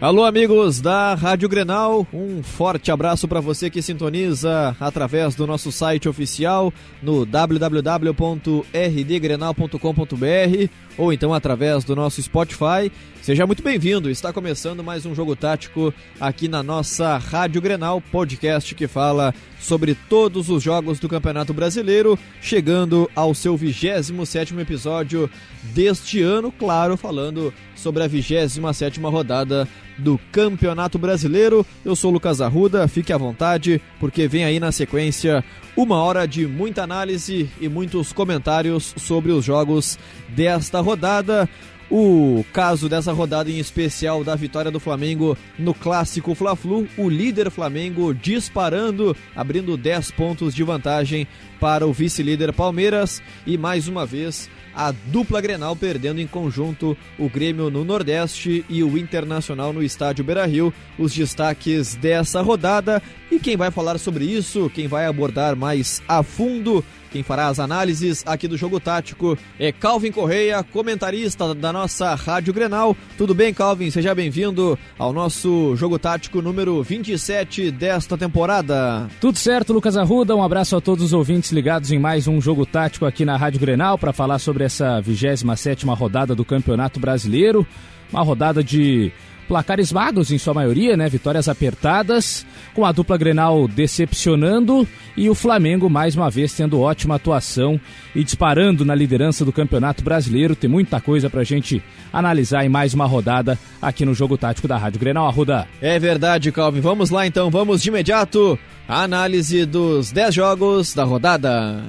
Alô, amigos da Rádio Grenal, um forte abraço para você que sintoniza através do nosso site oficial no www.rdgrenal.com.br ou então através do nosso Spotify. Seja muito bem-vindo, está começando mais um jogo tático aqui na nossa Rádio Grenal, podcast que fala sobre todos os jogos do Campeonato Brasileiro, chegando ao seu 27 episódio deste ano, claro, falando sobre a 27 rodada do Campeonato Brasileiro. Eu sou Lucas Arruda, fique à vontade, porque vem aí na sequência uma hora de muita análise e muitos comentários sobre os jogos desta rodada. O caso dessa rodada em especial da vitória do Flamengo no clássico Fla-Flu, o líder Flamengo disparando, abrindo 10 pontos de vantagem para o vice-líder Palmeiras e mais uma vez a dupla Grenal perdendo em conjunto o Grêmio no Nordeste e o Internacional no estádio Beira-Rio. Os destaques dessa rodada e quem vai falar sobre isso, quem vai abordar mais a fundo quem fará as análises aqui do Jogo Tático é Calvin Correia, comentarista da nossa Rádio Grenal. Tudo bem, Calvin? Seja bem-vindo ao nosso Jogo Tático número 27 desta temporada. Tudo certo, Lucas Arruda. Um abraço a todos os ouvintes ligados em mais um Jogo Tático aqui na Rádio Grenal para falar sobre essa 27 rodada do Campeonato Brasileiro. Uma rodada de placares magros em sua maioria, né? Vitórias apertadas, com a dupla Grenal decepcionando e o Flamengo mais uma vez tendo ótima atuação e disparando na liderança do Campeonato Brasileiro. Tem muita coisa pra gente analisar em mais uma rodada aqui no Jogo Tático da Rádio Grenal Arruda. É verdade, Calvin. Vamos lá então, vamos de imediato a análise dos 10 jogos da rodada.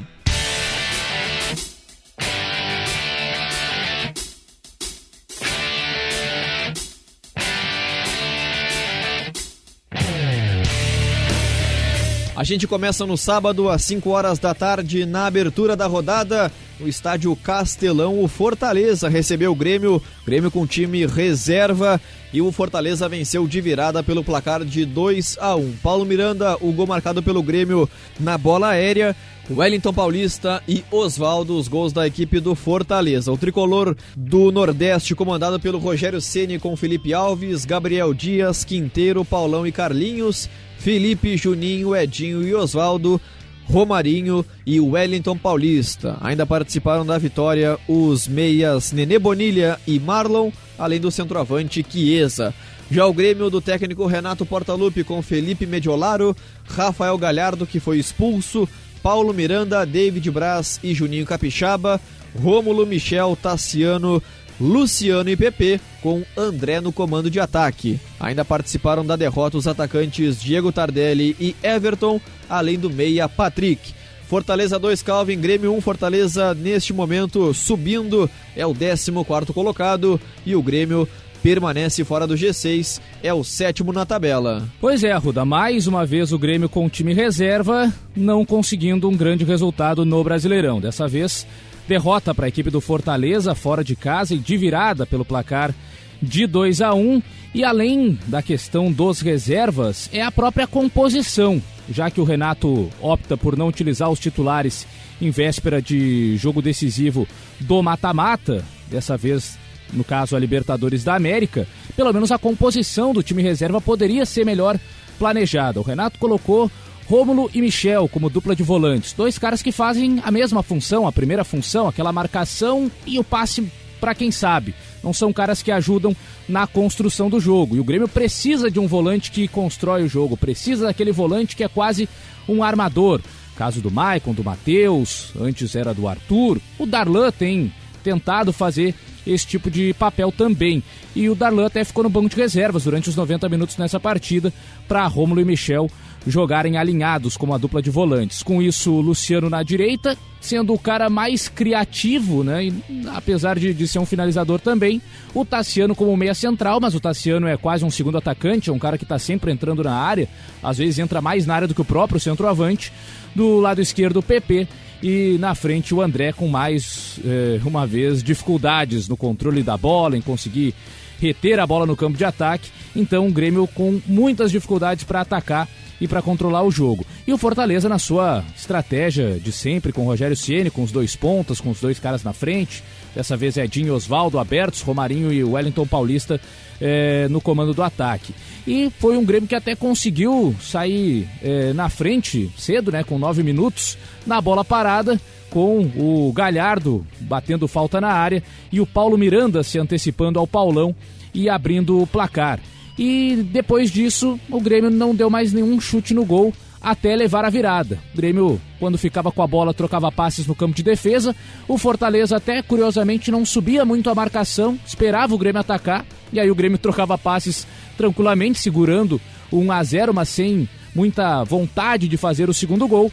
A gente começa no sábado às 5 horas da tarde na abertura da rodada no estádio Castelão. O Fortaleza recebeu o Grêmio, Grêmio com time reserva e o Fortaleza venceu de virada pelo placar de 2 a 1. Paulo Miranda, o gol marcado pelo Grêmio na bola aérea. Wellington Paulista e Oswaldo, os gols da equipe do Fortaleza. O tricolor do Nordeste, comandado pelo Rogério Ceni com Felipe Alves, Gabriel Dias, Quinteiro, Paulão e Carlinhos. Felipe, Juninho, Edinho e Oswaldo, Romarinho e Wellington Paulista. Ainda participaram da vitória os meias Nenê Bonilha e Marlon, além do centroavante Chiesa. Já o Grêmio do técnico Renato Portaluppi com Felipe Mediolaro, Rafael Galhardo, que foi expulso, Paulo Miranda, David Braz e Juninho Capixaba, Rômulo Michel, Tassiano, Luciano e PP, com André no comando de ataque. Ainda participaram da derrota os atacantes Diego Tardelli e Everton, além do meia Patrick. Fortaleza 2, Calvin, Grêmio 1, Fortaleza neste momento subindo, é o 14 colocado e o Grêmio permanece fora do G6, é o sétimo na tabela. Pois é, Ruda, mais uma vez o Grêmio com o time reserva, não conseguindo um grande resultado no Brasileirão. Dessa vez Derrota para a equipe do Fortaleza fora de casa e de virada pelo placar de 2 a 1 e além da questão dos reservas, é a própria composição, já que o Renato opta por não utilizar os titulares em véspera de jogo decisivo do mata-mata, dessa vez no caso a Libertadores da América, pelo menos a composição do time reserva poderia ser melhor planejada. O Renato colocou Rômulo e Michel como dupla de volantes. Dois caras que fazem a mesma função, a primeira função, aquela marcação e o passe para quem sabe. Não são caras que ajudam na construção do jogo. E o Grêmio precisa de um volante que constrói o jogo, precisa daquele volante que é quase um armador. Caso do Maicon, do Matheus, antes era do Arthur. O Darlan tem tentado fazer esse tipo de papel também. E o Darlan até ficou no banco de reservas durante os 90 minutos nessa partida para Rômulo e Michel jogarem alinhados como a dupla de volantes. Com isso, o Luciano na direita, sendo o cara mais criativo, né? E, apesar de, de ser um finalizador também, o Tassiano como meia central, mas o Tassiano é quase um segundo atacante, é um cara que está sempre entrando na área, às vezes entra mais na área do que o próprio centroavante. Do lado esquerdo, o PP e na frente o André com mais eh, uma vez dificuldades no controle da bola, em conseguir reter a bola no campo de ataque. Então o Grêmio com muitas dificuldades para atacar e para controlar o jogo. E o Fortaleza na sua estratégia de sempre com o Rogério Ceni, com os dois pontas, com os dois caras na frente. Dessa vez Edinho e Oswaldo abertos, Romarinho e Wellington Paulista é, no comando do ataque. E foi um Grêmio que até conseguiu sair é, na frente cedo, né, com nove minutos, na bola parada, com o Galhardo batendo falta na área e o Paulo Miranda se antecipando ao Paulão e abrindo o placar. E depois disso, o Grêmio não deu mais nenhum chute no gol até levar a virada. O Grêmio, quando ficava com a bola, trocava passes no campo de defesa. O Fortaleza até, curiosamente, não subia muito a marcação, esperava o Grêmio atacar. E aí o Grêmio trocava passes tranquilamente, segurando o 1 a 0 mas sem muita vontade de fazer o segundo gol.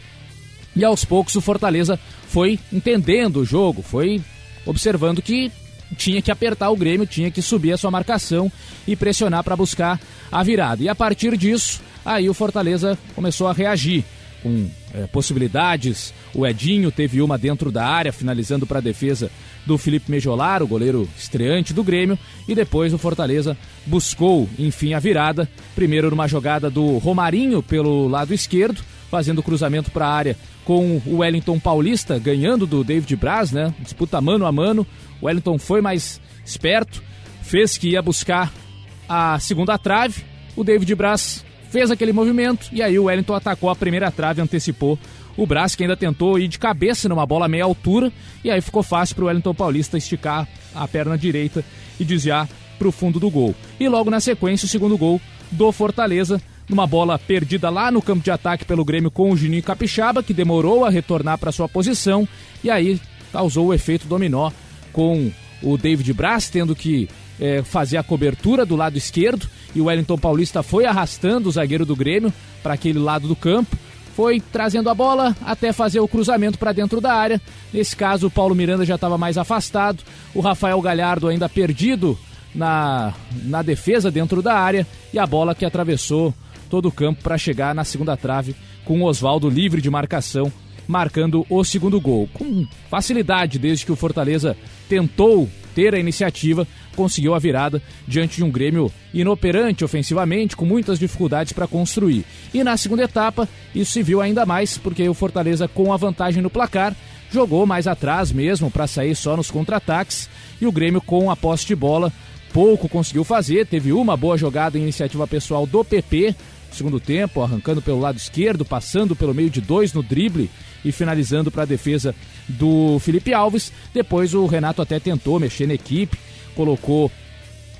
E aos poucos o Fortaleza foi entendendo o jogo, foi observando que tinha que apertar o Grêmio, tinha que subir a sua marcação e pressionar para buscar a virada. E a partir disso, Aí o Fortaleza começou a reagir com é, possibilidades. O Edinho teve uma dentro da área, finalizando para a defesa do Felipe Mejolar, o goleiro estreante do Grêmio. E depois o Fortaleza buscou, enfim, a virada. Primeiro numa jogada do Romarinho pelo lado esquerdo, fazendo cruzamento para a área com o Wellington Paulista, ganhando do David Braz, né? Disputa mano a mano. O Wellington foi mais esperto, fez que ia buscar a segunda trave. O David Braz fez aquele movimento e aí o Wellington atacou a primeira trave, antecipou o braço que ainda tentou ir de cabeça numa bola meia altura e aí ficou fácil para o Wellington Paulista esticar a perna direita e desviar para o fundo do gol. E logo na sequência o segundo gol do Fortaleza numa bola perdida lá no campo de ataque pelo Grêmio com o Juninho Capixaba que demorou a retornar para sua posição e aí causou o efeito dominó com o David Braz tendo que é, fazer a cobertura do lado esquerdo e o Wellington Paulista foi arrastando o zagueiro do Grêmio para aquele lado do campo. Foi trazendo a bola até fazer o cruzamento para dentro da área. Nesse caso, o Paulo Miranda já estava mais afastado. O Rafael Galhardo ainda perdido na, na defesa dentro da área. E a bola que atravessou todo o campo para chegar na segunda trave com o Oswaldo livre de marcação marcando o segundo gol. Com facilidade, desde que o Fortaleza tentou ter a iniciativa, conseguiu a virada diante de um Grêmio inoperante ofensivamente, com muitas dificuldades para construir. E na segunda etapa, isso se viu ainda mais, porque o Fortaleza, com a vantagem no placar, jogou mais atrás mesmo para sair só nos contra-ataques, e o Grêmio, com a posse de bola, pouco conseguiu fazer. Teve uma boa jogada em iniciativa pessoal do PP, segundo tempo, arrancando pelo lado esquerdo, passando pelo meio de dois no drible e finalizando para a defesa do Felipe Alves. Depois o Renato até tentou mexer na equipe, colocou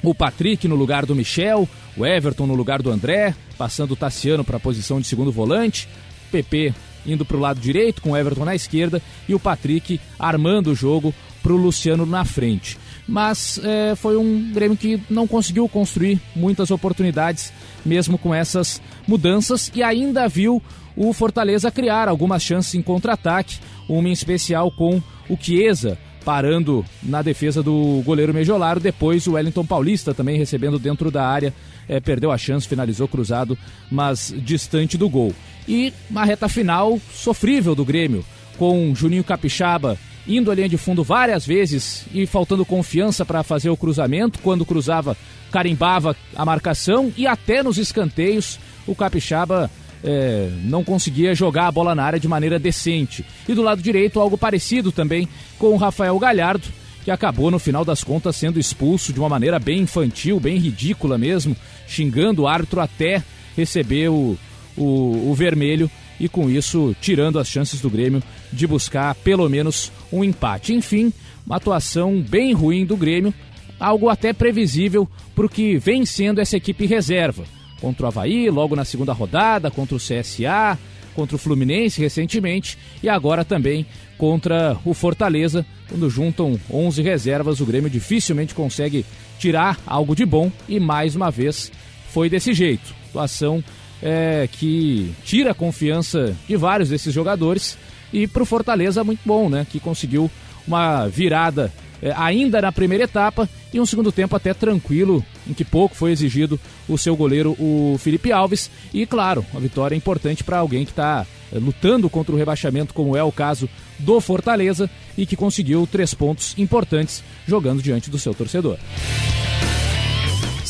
o Patrick no lugar do Michel, o Everton no lugar do André, passando o Tassiano para a posição de segundo volante, PP indo para o lado direito com o Everton na esquerda e o Patrick armando o jogo para o Luciano na frente. Mas é, foi um Grêmio que não conseguiu construir muitas oportunidades, mesmo com essas mudanças, e ainda viu o Fortaleza criar algumas chances em contra-ataque, uma em especial com o Chiesa parando na defesa do goleiro Mejolaro. Depois o Wellington Paulista também recebendo dentro da área, é, perdeu a chance, finalizou cruzado, mas distante do gol. E uma reta final sofrível do Grêmio, com Juninho Capixaba indo à linha de fundo várias vezes e faltando confiança para fazer o cruzamento. Quando cruzava, carimbava a marcação e até nos escanteios o Capixaba é, não conseguia jogar a bola na área de maneira decente. E do lado direito, algo parecido também com o Rafael Galhardo, que acabou no final das contas sendo expulso de uma maneira bem infantil, bem ridícula mesmo, xingando o árbitro até receber o, o, o vermelho e com isso tirando as chances do Grêmio de buscar pelo menos um empate. Enfim, uma atuação bem ruim do Grêmio, algo até previsível para o que vem sendo essa equipe reserva contra o Havaí, logo na segunda rodada, contra o CSA, contra o Fluminense recentemente e agora também contra o Fortaleza. Quando juntam 11 reservas, o Grêmio dificilmente consegue tirar algo de bom e mais uma vez foi desse jeito. Situação é, que tira a confiança de vários desses jogadores e para o Fortaleza muito bom, né? Que conseguiu uma virada é, ainda na primeira etapa e um segundo tempo até tranquilo, em que pouco foi exigido o seu goleiro, o Felipe Alves. E claro, uma vitória importante para alguém que está é, lutando contra o rebaixamento, como é o caso do Fortaleza, e que conseguiu três pontos importantes jogando diante do seu torcedor.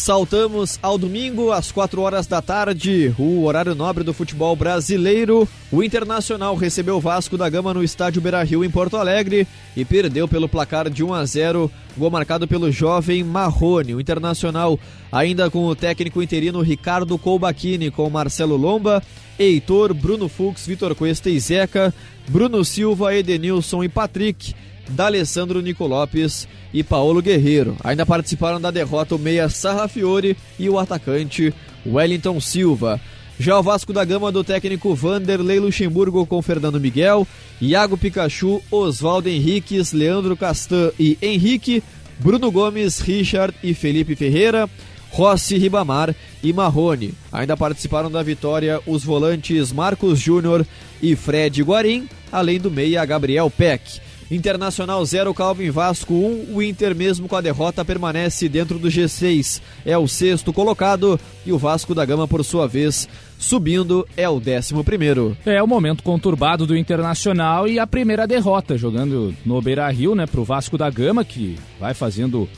Saltamos ao domingo, às 4 horas da tarde, o horário nobre do futebol brasileiro. O Internacional recebeu o Vasco da Gama no estádio Beira Rio, em Porto Alegre, e perdeu pelo placar de 1 a 0, gol marcado pelo jovem Marrone. O Internacional, ainda com o técnico interino Ricardo Colbachini, com Marcelo Lomba, Heitor, Bruno Fux, Vitor Cuesta e Zeca, Bruno Silva, Edenilson e Patrick. D'Alessandro Nico Lopes e Paulo Guerreiro. Ainda participaram da derrota o meia Sarrafiore e o atacante Wellington Silva. Já o Vasco da Gama do técnico Vanderlei Luxemburgo com Fernando Miguel, Iago Pikachu, Oswaldo Henriques, Leandro Castan e Henrique, Bruno Gomes, Richard e Felipe Ferreira, Rossi Ribamar e Marrone. Ainda participaram da vitória os volantes Marcos Júnior e Fred Guarim, além do meia Gabriel Peck. Internacional 0, Calvin Vasco 1. Um, o Inter, mesmo com a derrota, permanece dentro do G6. É o sexto colocado. E o Vasco da Gama, por sua vez, subindo, é o décimo primeiro. É o momento conturbado do Internacional e a primeira derrota, jogando no Beira Rio, né, pro Vasco da Gama, que vai fazendo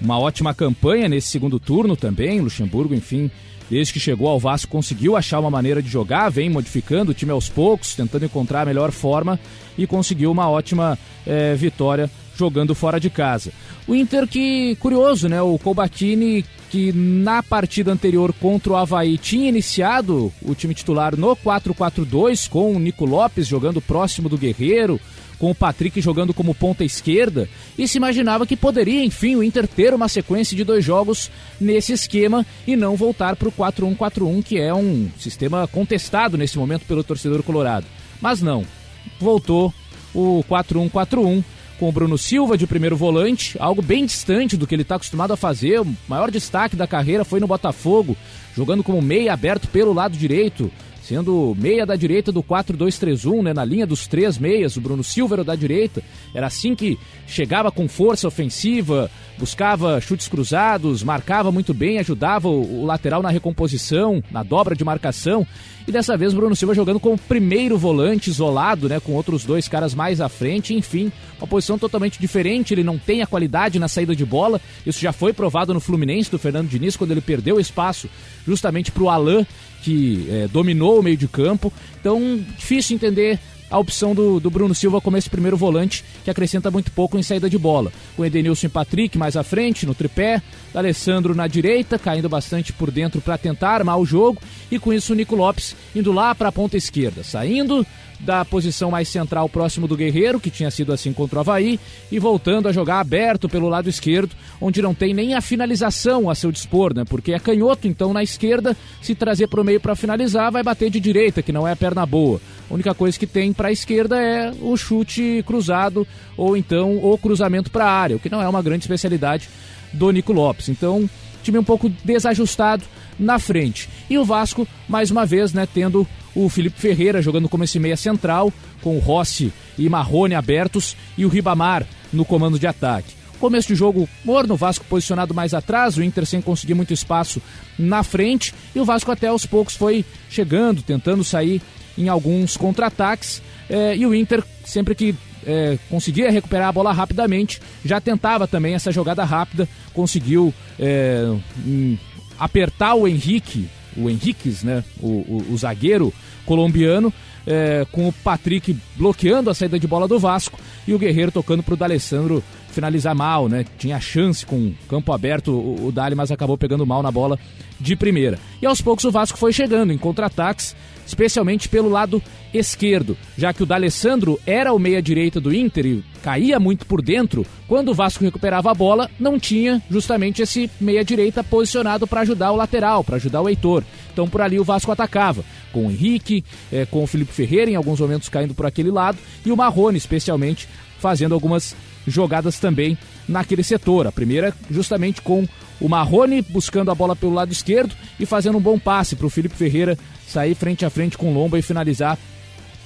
uma ótima campanha nesse segundo turno também. Luxemburgo, enfim, desde que chegou ao Vasco, conseguiu achar uma maneira de jogar, vem modificando o time aos poucos, tentando encontrar a melhor forma e conseguiu uma ótima é, vitória jogando fora de casa. O Inter que, curioso, né? O Colbatini que na partida anterior contra o Havaí tinha iniciado o time titular no 4-4-2 com o Nico Lopes jogando próximo do Guerreiro, com o Patrick jogando como ponta esquerda, e se imaginava que poderia, enfim, o Inter ter uma sequência de dois jogos nesse esquema e não voltar para o 4-1-4-1, que é um sistema contestado nesse momento pelo torcedor colorado. Mas não, voltou o 4-1-4-1 com o Bruno Silva de primeiro volante, algo bem distante do que ele está acostumado a fazer. O maior destaque da carreira foi no Botafogo, jogando como meia aberto pelo lado direito, sendo meia da direita do 4-2-3-1, né, na linha dos três meias, o Bruno Silva era da direita, era assim que chegava com força ofensiva, buscava chutes cruzados, marcava muito bem, ajudava o, o lateral na recomposição, na dobra de marcação, e dessa vez Bruno Silva jogando como primeiro volante isolado, né, com outros dois caras mais à frente, enfim, uma posição totalmente diferente, ele não tem a qualidade na saída de bola, isso já foi provado no Fluminense do Fernando Diniz, quando ele perdeu espaço justamente para o Alain, que é, dominou o meio de campo. Então, difícil entender a opção do, do, Bruno Silva como esse primeiro volante, que acrescenta muito pouco em saída de bola. Com Edenilson e Patrick mais à frente, no tripé, Alessandro na direita, caindo bastante por dentro para tentar armar o jogo, e com isso o Nico Lopes indo lá para a ponta esquerda, saindo da posição mais central próximo do Guerreiro, que tinha sido assim contra o Havaí, e voltando a jogar aberto pelo lado esquerdo, onde não tem nem a finalização a seu dispor, né? Porque é canhoto, então na esquerda, se trazer para o meio para finalizar, vai bater de direita, que não é a perna boa. A única coisa que tem para a esquerda é o chute cruzado ou então o cruzamento para a área, o que não é uma grande especialidade do Nico Lopes. Então, time um pouco desajustado na frente. E o Vasco, mais uma vez, né, tendo o Felipe Ferreira jogando como esse meia central, com o Rossi e Marrone abertos e o Ribamar no comando de ataque. Começo de jogo morno, o Vasco posicionado mais atrás, o Inter sem conseguir muito espaço na frente, e o Vasco até aos poucos foi chegando, tentando sair em alguns contra-ataques, eh, e o Inter, sempre que eh, conseguia recuperar a bola rapidamente, já tentava também essa jogada rápida, conseguiu eh, apertar o Henrique, o Henriques, né, o, o, o zagueiro colombiano, é, com o Patrick bloqueando a saída de bola do Vasco e o Guerreiro tocando para o D'Alessandro finalizar mal, né? Tinha chance com campo aberto o, o Dali, mas acabou pegando mal na bola de primeira. E aos poucos o Vasco foi chegando em contra-ataques, especialmente pelo lado esquerdo, já que o D'Alessandro era o meia-direita do Inter e caía muito por dentro. Quando o Vasco recuperava a bola, não tinha justamente esse meia-direita posicionado para ajudar o lateral, para ajudar o Heitor. Então por ali o Vasco atacava, com o Henrique, eh, com o Felipe Ferreira em alguns momentos caindo por aquele lado e o Marrone especialmente fazendo algumas jogadas também naquele setor. A primeira justamente com o Marrone buscando a bola pelo lado esquerdo e fazendo um bom passe para o Felipe Ferreira sair frente a frente com o Lomba e finalizar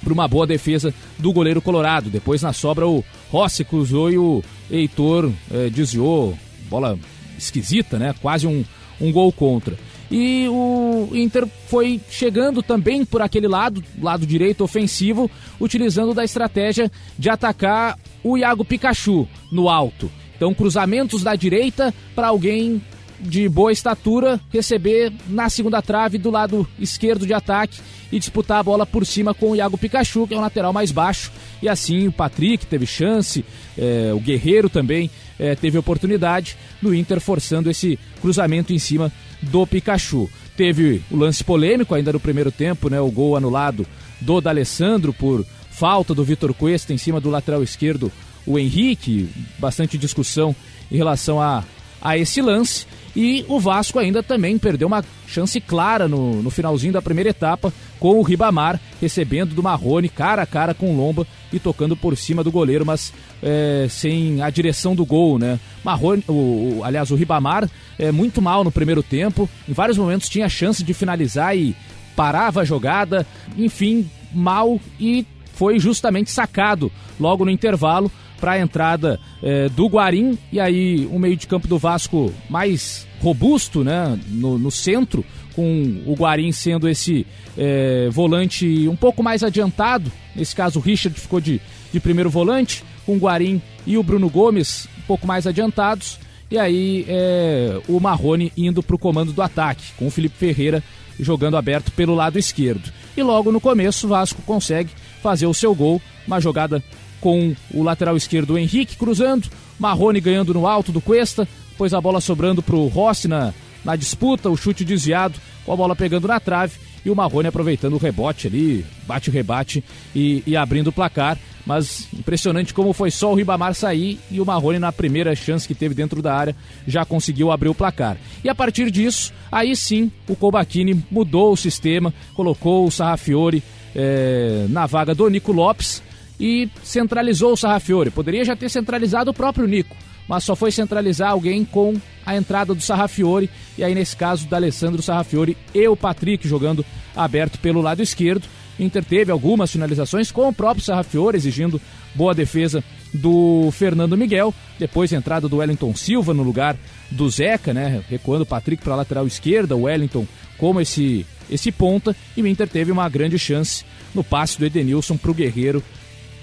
para uma boa defesa do goleiro colorado. Depois na sobra o Rossi cruzou e o Heitor eh, desviou. Bola esquisita, né? Quase um, um gol contra. E o Inter foi chegando também por aquele lado, lado direito ofensivo, utilizando da estratégia de atacar o Iago Pikachu no alto. Então, cruzamentos da direita para alguém de boa estatura, receber na segunda trave do lado esquerdo de ataque e disputar a bola por cima com o Iago Pikachu, que é o lateral mais baixo. E assim o Patrick teve chance, é, o Guerreiro também é, teve oportunidade no Inter forçando esse cruzamento em cima do Pikachu. Teve o lance polêmico ainda no primeiro tempo, né, o gol anulado do D'Alessandro por falta do Vitor Cuesta em cima do lateral esquerdo, o Henrique, bastante discussão em relação a, a esse lance. E o Vasco ainda também perdeu uma chance clara no, no finalzinho da primeira etapa, com o Ribamar recebendo do Marrone cara a cara com o Lomba e tocando por cima do goleiro, mas é, sem a direção do gol, né? Marrone, o, o, aliás, o Ribamar é muito mal no primeiro tempo, em vários momentos tinha chance de finalizar e parava a jogada, enfim, mal e foi justamente sacado logo no intervalo para a entrada é, do Guarim e aí o meio de campo do Vasco mais robusto, né, no, no centro, com o Guarim sendo esse é, volante um pouco mais adiantado. Nesse caso, o Richard ficou de, de primeiro volante, com o Guarim e o Bruno Gomes um pouco mais adiantados. E aí é, o Marrone indo para o comando do ataque, com o Felipe Ferreira jogando aberto pelo lado esquerdo. E logo no começo o Vasco consegue fazer o seu gol, uma jogada com o lateral esquerdo Henrique cruzando, Marrone ganhando no alto do Cuesta, depois a bola sobrando para o Rossi na, na disputa, o chute desviado, com a bola pegando na trave e o Marrone aproveitando o rebote ali, bate o rebate e, e, abrindo o placar. Mas impressionante como foi só o Ribamar sair e o Marrone, na primeira chance que teve dentro da área, já conseguiu abrir o placar. E a partir disso, aí sim, o Colbachini mudou o sistema, colocou o Sarrafiore é, na vaga do Nico Lopes e centralizou o Sarrafiore. Poderia já ter centralizado o próprio Nico, mas só foi centralizar alguém com a entrada do Sarrafiore, e aí nesse caso da Alessandro Sarrafiore e o Patrick jogando aberto pelo lado esquerdo. Inter teve algumas finalizações com o próprio Sarrafiore exigindo boa defesa do Fernando Miguel. Depois a entrada do Wellington Silva no lugar do Zeca, né? Recuando o Patrick para a lateral esquerda, o Wellington como esse, esse ponta. E o Inter teve uma grande chance no passe do Edenilson para o Guerreiro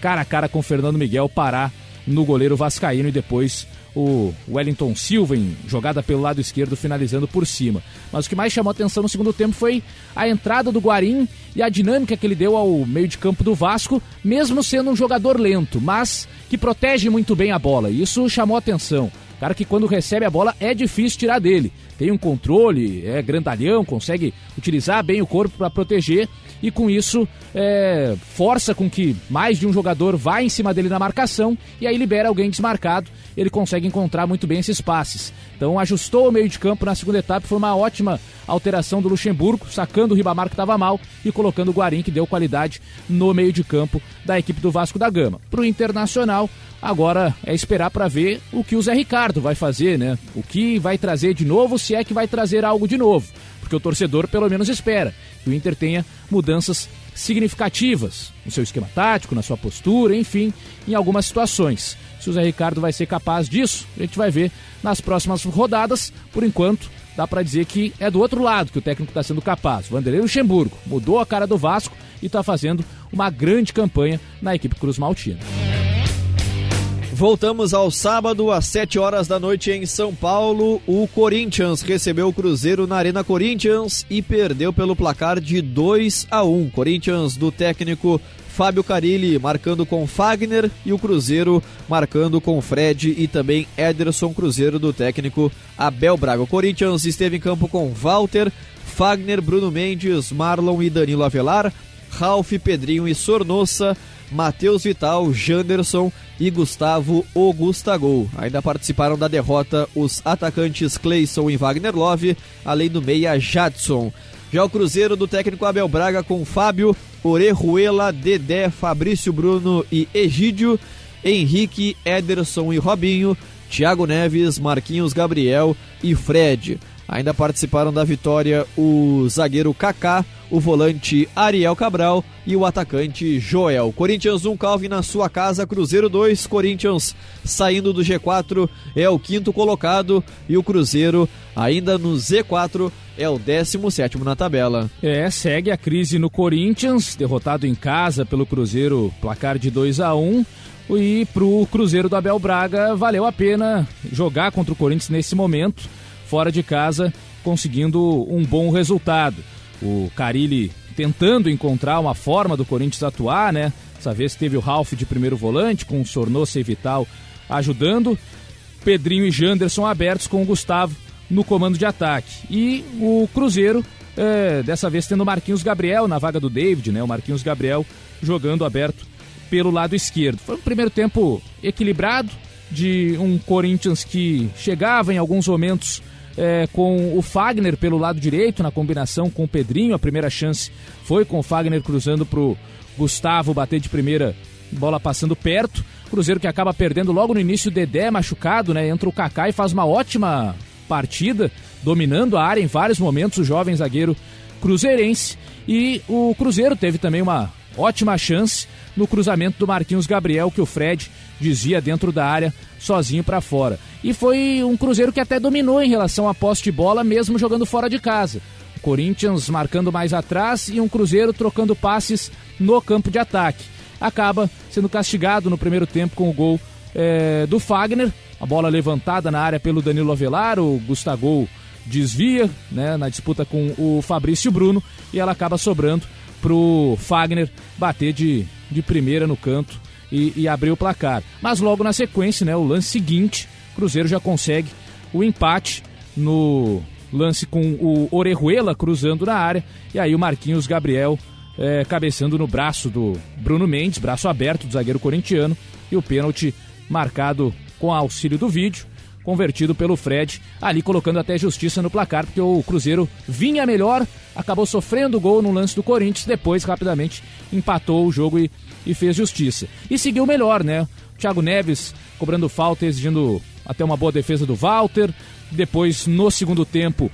cara a cara com o Fernando Miguel parar no goleiro Vascaíno e depois o Wellington Silva em jogada pelo lado esquerdo finalizando por cima. Mas o que mais chamou atenção no segundo tempo foi a entrada do Guarim e a dinâmica que ele deu ao meio de campo do Vasco, mesmo sendo um jogador lento, mas que protege muito bem a bola. Isso chamou atenção. Cara que quando recebe a bola é difícil tirar dele. Tem um controle, é grandalhão, consegue utilizar bem o corpo para proteger e com isso é, força com que mais de um jogador vá em cima dele na marcação e aí libera alguém desmarcado. Ele consegue encontrar muito bem esses passes. Então ajustou o meio de campo na segunda etapa, foi uma ótima alteração do Luxemburgo, sacando o Ribamar que estava mal e colocando o Guarim que deu qualidade no meio de campo da equipe do Vasco da Gama. Para o Internacional, agora é esperar para ver o que o Zé Ricardo vai fazer, né? O que vai trazer de novo, se é que vai trazer algo de novo porque o torcedor pelo menos espera que o Inter tenha mudanças significativas no seu esquema tático, na sua postura, enfim, em algumas situações. Se o Zé Ricardo vai ser capaz disso, a gente vai ver nas próximas rodadas. Por enquanto, dá para dizer que é do outro lado que o técnico está sendo capaz. Vanderlei Luxemburgo mudou a cara do Vasco e está fazendo uma grande campanha na equipe Cruz Maltina. Voltamos ao sábado, às 7 horas da noite em São Paulo. O Corinthians recebeu o Cruzeiro na Arena Corinthians e perdeu pelo placar de 2 a 1. Corinthians do técnico Fábio Carilli marcando com Fagner e o Cruzeiro marcando com Fred e também Ederson Cruzeiro do técnico Abel Braga. O Corinthians esteve em campo com Walter, Fagner, Bruno Mendes, Marlon e Danilo Avelar, Ralf, Pedrinho e Sornossa. Matheus Vital, Janderson e Gustavo Ogustagol. Ainda participaram da derrota os atacantes Cleison e Wagner Love, além do meia Jadson. Já o Cruzeiro do técnico Abel Braga com Fábio, Orejuela, Dedé, Fabrício Bruno e Egídio, Henrique, Ederson e Robinho, Thiago Neves, Marquinhos Gabriel e Fred. Ainda participaram da vitória o zagueiro Kaká, o volante Ariel Cabral e o atacante Joel. Corinthians 1, Calvin na sua casa, Cruzeiro 2, Corinthians saindo do G4 é o quinto colocado e o Cruzeiro ainda no Z4 é o 17 na tabela. É, segue a crise no Corinthians, derrotado em casa pelo Cruzeiro, placar de 2 a 1 e pro Cruzeiro do Abel Braga valeu a pena jogar contra o Corinthians nesse momento fora de casa, conseguindo um bom resultado. O Carilli tentando encontrar uma forma do Corinthians atuar, né? Dessa vez teve o Ralph de primeiro volante, com o Sornosa e Vital ajudando. Pedrinho e Janderson abertos com o Gustavo no comando de ataque. E o Cruzeiro, é, dessa vez tendo Marquinhos Gabriel na vaga do David, né? O Marquinhos Gabriel jogando aberto pelo lado esquerdo. Foi um primeiro tempo equilibrado, de um Corinthians que chegava em alguns momentos é, com o Fagner pelo lado direito, na combinação com o Pedrinho. A primeira chance foi com o Fagner cruzando para o Gustavo bater de primeira, bola passando perto. Cruzeiro que acaba perdendo logo no início, o Dedé machucado, né? Entra o Kaká e faz uma ótima partida, dominando a área em vários momentos, o jovem zagueiro cruzeirense. E o Cruzeiro teve também uma ótima chance no cruzamento do Marquinhos Gabriel, que o Fred dizia dentro da área, sozinho para fora. E foi um Cruzeiro que até dominou em relação à posse de bola, mesmo jogando fora de casa. O Corinthians marcando mais atrás e um Cruzeiro trocando passes no campo de ataque. Acaba sendo castigado no primeiro tempo com o gol é, do Fagner. A bola levantada na área pelo Danilo Avelar, o Gustavo desvia né, na disputa com o Fabrício Bruno e ela acaba sobrando pro Fagner bater de, de primeira no canto e, e abrir o placar. Mas logo na sequência, né, o lance seguinte, Cruzeiro já consegue o empate no lance com o Orejuela cruzando na área e aí o Marquinhos Gabriel é, cabeçando no braço do Bruno Mendes, braço aberto do zagueiro corintiano e o pênalti marcado com auxílio do vídeo convertido pelo Fred, ali colocando até justiça no placar, porque o Cruzeiro vinha melhor, acabou sofrendo gol no lance do Corinthians, depois rapidamente empatou o jogo e, e fez justiça. E seguiu melhor, né? O Thiago Neves cobrando falta, exigindo até uma boa defesa do Walter. Depois, no segundo tempo,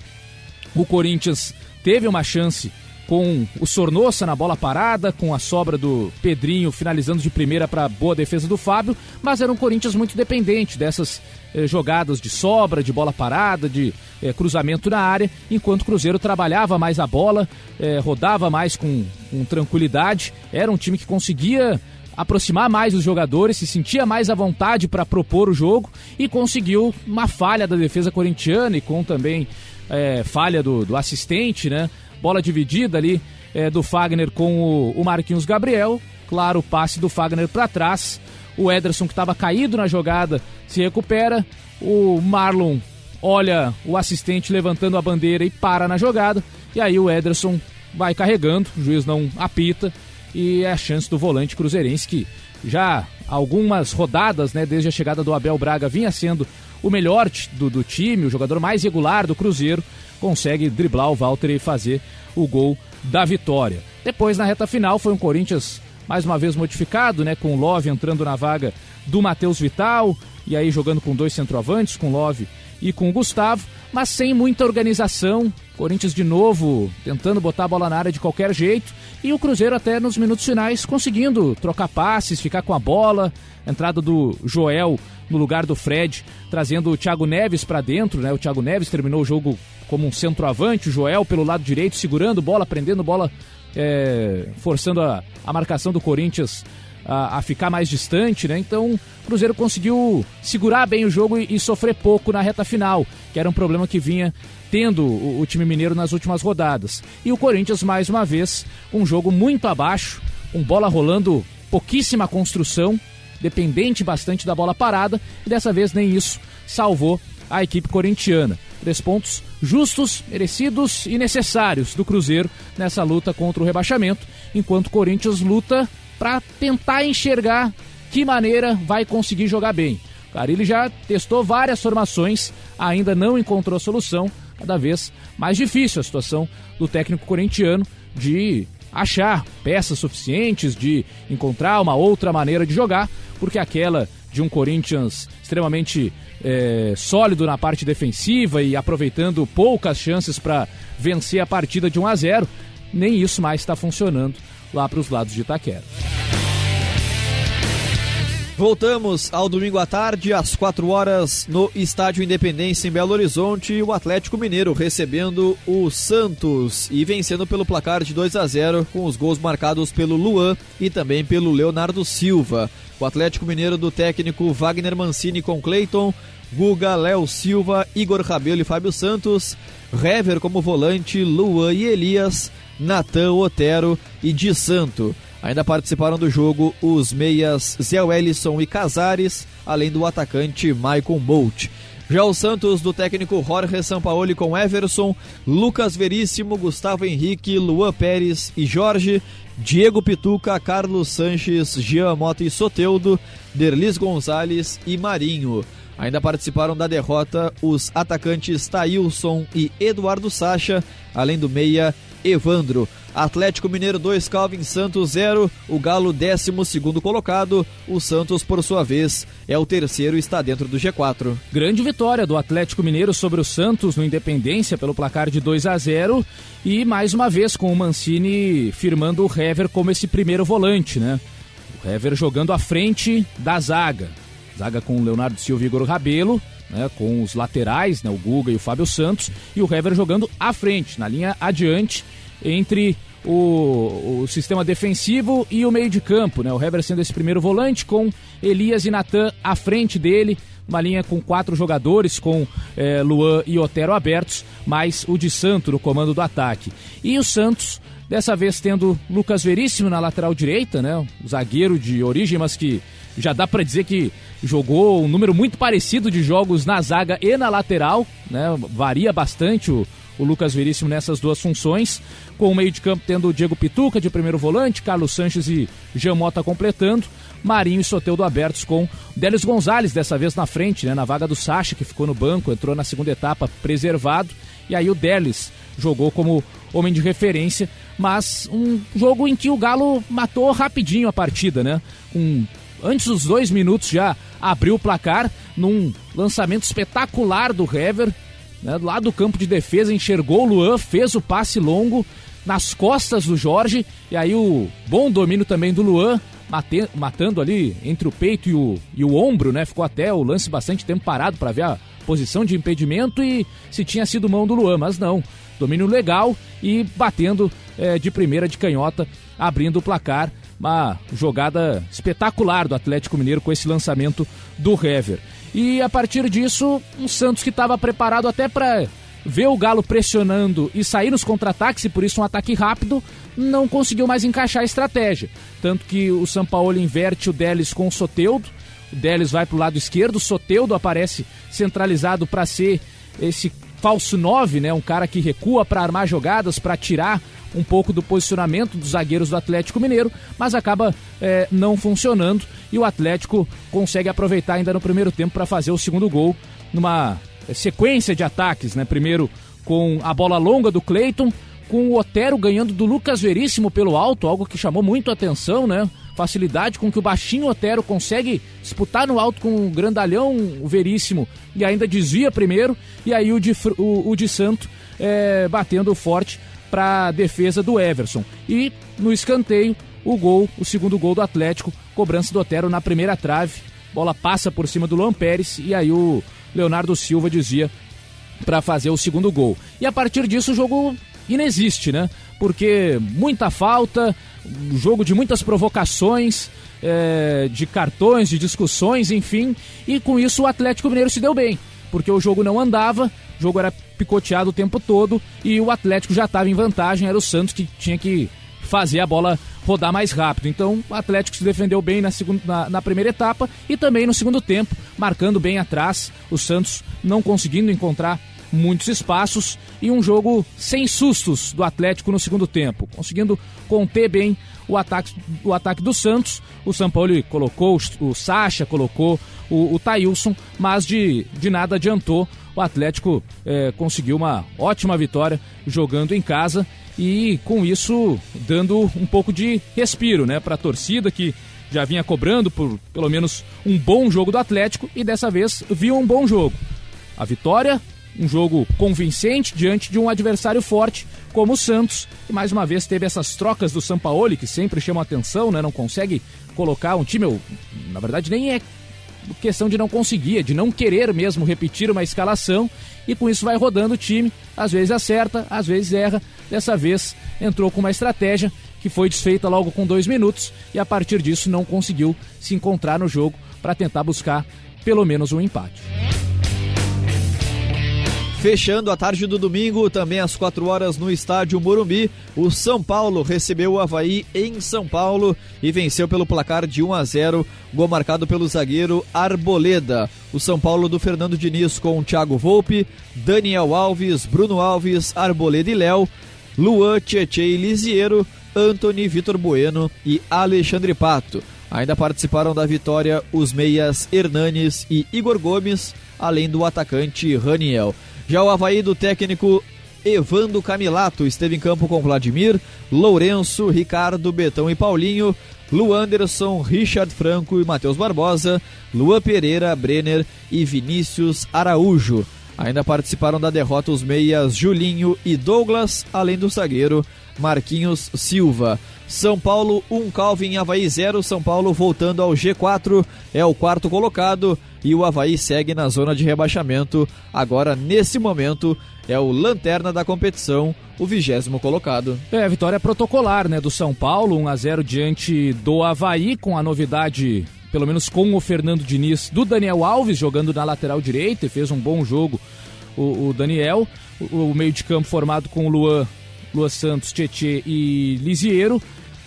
o Corinthians teve uma chance com o Sornossa na bola parada, com a sobra do Pedrinho finalizando de primeira para boa defesa do Fábio, mas era um Corinthians muito dependente dessas eh, jogadas de sobra, de bola parada, de eh, cruzamento na área, enquanto o Cruzeiro trabalhava mais a bola, eh, rodava mais com, com tranquilidade, era um time que conseguia aproximar mais os jogadores, se sentia mais à vontade para propor o jogo e conseguiu uma falha da defesa corintiana e com também é, falha do, do, assistente, né? Bola dividida ali é, do Fagner com o, o, Marquinhos Gabriel. Claro, o passe do Fagner para trás. O Ederson, que estava caído na jogada, se recupera. O Marlon olha o assistente levantando a bandeira e para na jogada. E aí o Ederson vai carregando, o juiz não apita. E a chance do volante cruzeirense que já algumas rodadas, né, desde a chegada do Abel Braga, vinha sendo o melhor do, do time, o jogador mais regular do Cruzeiro consegue driblar o Walter e fazer o gol da vitória. Depois, na reta final, foi um Corinthians mais uma vez modificado, né? Com o Love entrando na vaga do Matheus Vital, e aí jogando com dois centroavantes, com Love e com o Gustavo, mas sem muita organização. Corinthians de novo tentando botar a bola na área de qualquer jeito. E o Cruzeiro até nos minutos finais conseguindo trocar passes, ficar com a bola. Entrada do Joel no lugar do Fred, trazendo o Thiago Neves para dentro, né? O Thiago Neves terminou o jogo como um centroavante, o Joel pelo lado direito, segurando bola, prendendo bola, é, forçando a, a marcação do Corinthians a, a, ficar mais distante, né? Então o Cruzeiro conseguiu segurar bem o jogo e, e, sofrer pouco na reta final, que era um problema que vinha tendo o, o, time mineiro nas últimas rodadas. E o Corinthians, mais uma vez, um jogo muito abaixo, com bola rolando, pouquíssima construção, dependente bastante da bola parada, e dessa vez nem isso salvou a equipe corintiana. Três pontos justos, merecidos e necessários do Cruzeiro nessa luta contra o rebaixamento, enquanto o Corinthians luta para tentar enxergar que maneira vai conseguir jogar bem. O Carilli já testou várias formações, ainda não encontrou solução, cada vez mais difícil a situação do técnico corintiano de achar peças suficientes, de encontrar uma outra maneira de jogar, porque aquela de um Corinthians extremamente é, sólido na parte defensiva e aproveitando poucas chances para vencer a partida de 1 a 0, nem isso mais está funcionando lá para os lados de Itaquera. Voltamos ao domingo à tarde, às 4 horas, no Estádio Independência em Belo Horizonte, o Atlético Mineiro recebendo o Santos e vencendo pelo placar de 2 a 0 com os gols marcados pelo Luan e também pelo Leonardo Silva. O Atlético Mineiro do técnico Wagner Mancini com Cleiton, Guga, Léo Silva, Igor Rabelo e Fábio Santos, Hever como volante, Luan e Elias, Natan, Otero e Di Santo. Ainda participaram do jogo os meias Zé Wellison e Casares, além do atacante Maicon Bolt. Já o Santos do técnico Jorge Sampaoli com Everson, Lucas Veríssimo, Gustavo Henrique, Luan Pérez e Jorge, Diego Pituca, Carlos Sanches, Jean Mota e Soteudo, Derlis Gonzalez e Marinho. Ainda participaram da derrota os atacantes Taílson e Eduardo Sacha, além do meia Evandro. Atlético Mineiro 2, Calvin Santos 0, o Galo 12 colocado, o Santos, por sua vez, é o terceiro e está dentro do G4. Grande vitória do Atlético Mineiro sobre o Santos no Independência pelo placar de 2 a 0 e mais uma vez com o Mancini firmando o Hever como esse primeiro volante, né? O Hever jogando à frente da zaga. Zaga com o Leonardo Silva e Igor Rabelo, né, com os laterais, né, o Guga e o Fábio Santos, e o Hever jogando à frente, na linha adiante, entre o, o sistema defensivo e o meio de campo. Né? O Hever sendo esse primeiro volante, com Elias e Natan à frente dele, uma linha com quatro jogadores, com é, Luan e Otero abertos, mais o de Santo no comando do ataque. E o Santos, dessa vez tendo Lucas Veríssimo na lateral direita, né? O zagueiro de origem, mas que já dá para dizer que jogou um número muito parecido de jogos na zaga e na lateral, né? Varia bastante o, o Lucas Veríssimo nessas duas funções, com o meio de campo tendo o Diego Pituca de primeiro volante, Carlos Sanches e Jean Mota completando, Marinho e Soteudo abertos com Délis Gonzalez dessa vez na frente, né, na vaga do Sacha, que ficou no banco, entrou na segunda etapa preservado, e aí o Délis jogou como homem de referência, mas um jogo em que o Galo matou rapidinho a partida, né? Com antes dos dois minutos já abriu o placar num lançamento espetacular do Hever, né, lá do campo de defesa, enxergou o Luan, fez o passe longo nas costas do Jorge, e aí o bom domínio também do Luan, mate, matando ali entre o peito e o, e o ombro, né? Ficou até o lance bastante tempo parado para ver a posição de impedimento e se tinha sido mão do Luan, mas não. Domínio legal e batendo é, de primeira de canhota, abrindo o placar. Uma jogada espetacular do Atlético Mineiro com esse lançamento do Hever. E a partir disso, um Santos que estava preparado até para ver o Galo pressionando e sair nos contra-ataques, e por isso um ataque rápido, não conseguiu mais encaixar a estratégia. Tanto que o São Paulo inverte o Delis com o Soteudo, o Delis vai para o lado esquerdo, o Soteudo aparece centralizado para ser esse falso 9, né? um cara que recua para armar jogadas, para tirar um pouco do posicionamento dos zagueiros do Atlético Mineiro, mas acaba é, não funcionando e o Atlético consegue aproveitar ainda no primeiro tempo para fazer o segundo gol numa sequência de ataques, né? Primeiro com a bola longa do Cleiton, com o Otero ganhando do Lucas Veríssimo pelo alto, algo que chamou muito a atenção, né? Facilidade com que o baixinho Otero consegue disputar no alto com o grandalhão o Veríssimo e ainda desvia primeiro, e aí o de, o, o de Santo é, batendo forte para a defesa do Everson. E no escanteio, o gol, o segundo gol do Atlético, cobrança do Otero na primeira trave. Bola passa por cima do Luan Pérez e aí o Leonardo Silva dizia para fazer o segundo gol. E a partir disso o jogo inexiste, né? Porque muita falta, jogo de muitas provocações, é, de cartões, de discussões, enfim, e com isso o Atlético Mineiro se deu bem, porque o jogo não andava, o jogo era picoteado o tempo todo e o Atlético já estava em vantagem, era o Santos que tinha que fazer a bola rodar mais rápido. Então o Atlético se defendeu bem na, segunda, na, na, primeira etapa e também no segundo tempo, marcando bem atrás, o Santos não conseguindo encontrar muitos espaços e um jogo sem sustos do Atlético no segundo tempo, conseguindo conter bem o ataque, o ataque do Santos. O São Paulo colocou o Sacha, colocou o, o Thailson, mas de, de nada adiantou o Atlético é, conseguiu uma ótima vitória jogando em casa e com isso dando um pouco de respiro né, para a torcida que já vinha cobrando por pelo menos um bom jogo do Atlético e dessa vez viu um bom jogo. A vitória, um jogo convincente diante de um adversário forte como o Santos, e mais uma vez teve essas trocas do Sampaoli que sempre chamam atenção, né? Não consegue colocar um time, na verdade nem é questão de não conseguir, de não querer mesmo repetir uma escalação e com isso vai rodando o time, às vezes acerta, às vezes erra. Dessa vez entrou com uma estratégia que foi desfeita logo com dois minutos e a partir disso não conseguiu se encontrar no jogo para tentar buscar pelo menos um empate. Fechando a tarde do domingo, também às 4 horas no estádio Morumbi, o São Paulo recebeu o Havaí em São Paulo e venceu pelo placar de 1 a 0, gol marcado pelo zagueiro Arboleda. O São Paulo do Fernando Diniz com Thiago Volpe, Daniel Alves, Bruno Alves, Arboleda e Léo, Luan, Tietê e Lisiero, Anthony, Vitor Bueno e Alexandre Pato. Ainda participaram da vitória os meias Hernanes e Igor Gomes, além do atacante Raniel. Já o Havaí do técnico Evando Camilato esteve em campo com Vladimir, Lourenço, Ricardo, Betão e Paulinho, Luanderson, Richard Franco e Matheus Barbosa, Luan Pereira, Brenner e Vinícius Araújo. Ainda participaram da derrota os meias Julinho e Douglas, além do zagueiro Marquinhos Silva. São Paulo 1, um Calvin Havaí 0. São Paulo voltando ao G4, é o quarto colocado e o Havaí segue na zona de rebaixamento. Agora, nesse momento, é o lanterna da competição, o vigésimo colocado. É, vitória protocolar, né, do São Paulo, 1 a 0 diante do Havaí, com a novidade, pelo menos com o Fernando Diniz, do Daniel Alves jogando na lateral direita, e fez um bom jogo o, o Daniel. O, o meio de campo formado com o Luan, Luan Santos, Tietê e Lisiero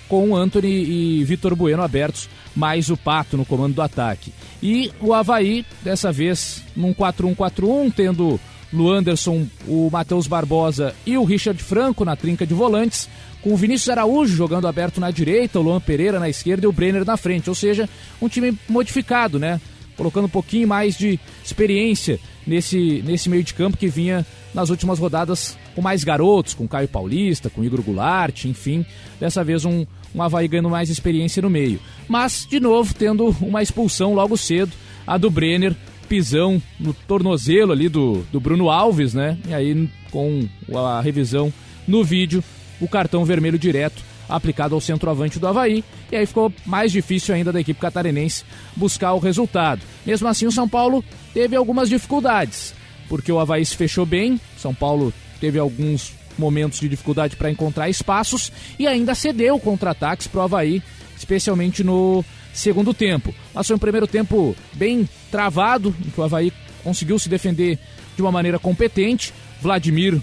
com Anthony e Vitor Bueno abertos, mais o Pato no comando do ataque. E o Havaí, dessa vez, num 4-1-4-1, tendo Luanderson, o Matheus Barbosa e o Richard Franco na trinca de volantes, com o Vinícius Araújo jogando aberto na direita, o Luan Pereira na esquerda e o Brenner na frente. Ou seja, um time modificado, né? Colocando um pouquinho mais de experiência nesse, nesse meio de campo que vinha nas últimas rodadas com mais garotos, com Caio Paulista, com Igor Goulart, enfim. Dessa vez um, um Havaí ganhando mais experiência no meio. Mas, de novo, tendo uma expulsão logo cedo, a do Brenner, pisão no tornozelo ali do, do Bruno Alves, né? E aí, com a revisão no vídeo, o cartão vermelho direto aplicado ao centroavante do Havaí, e aí ficou mais difícil ainda da equipe catarinense buscar o resultado. Mesmo assim, o São Paulo teve algumas dificuldades, porque o Havaí se fechou bem, São Paulo teve alguns momentos de dificuldade para encontrar espaços e ainda cedeu contra-ataques para o Havaí, especialmente no segundo tempo. Mas foi um primeiro tempo bem travado, em que o Havaí conseguiu se defender de uma maneira competente. Vladimir,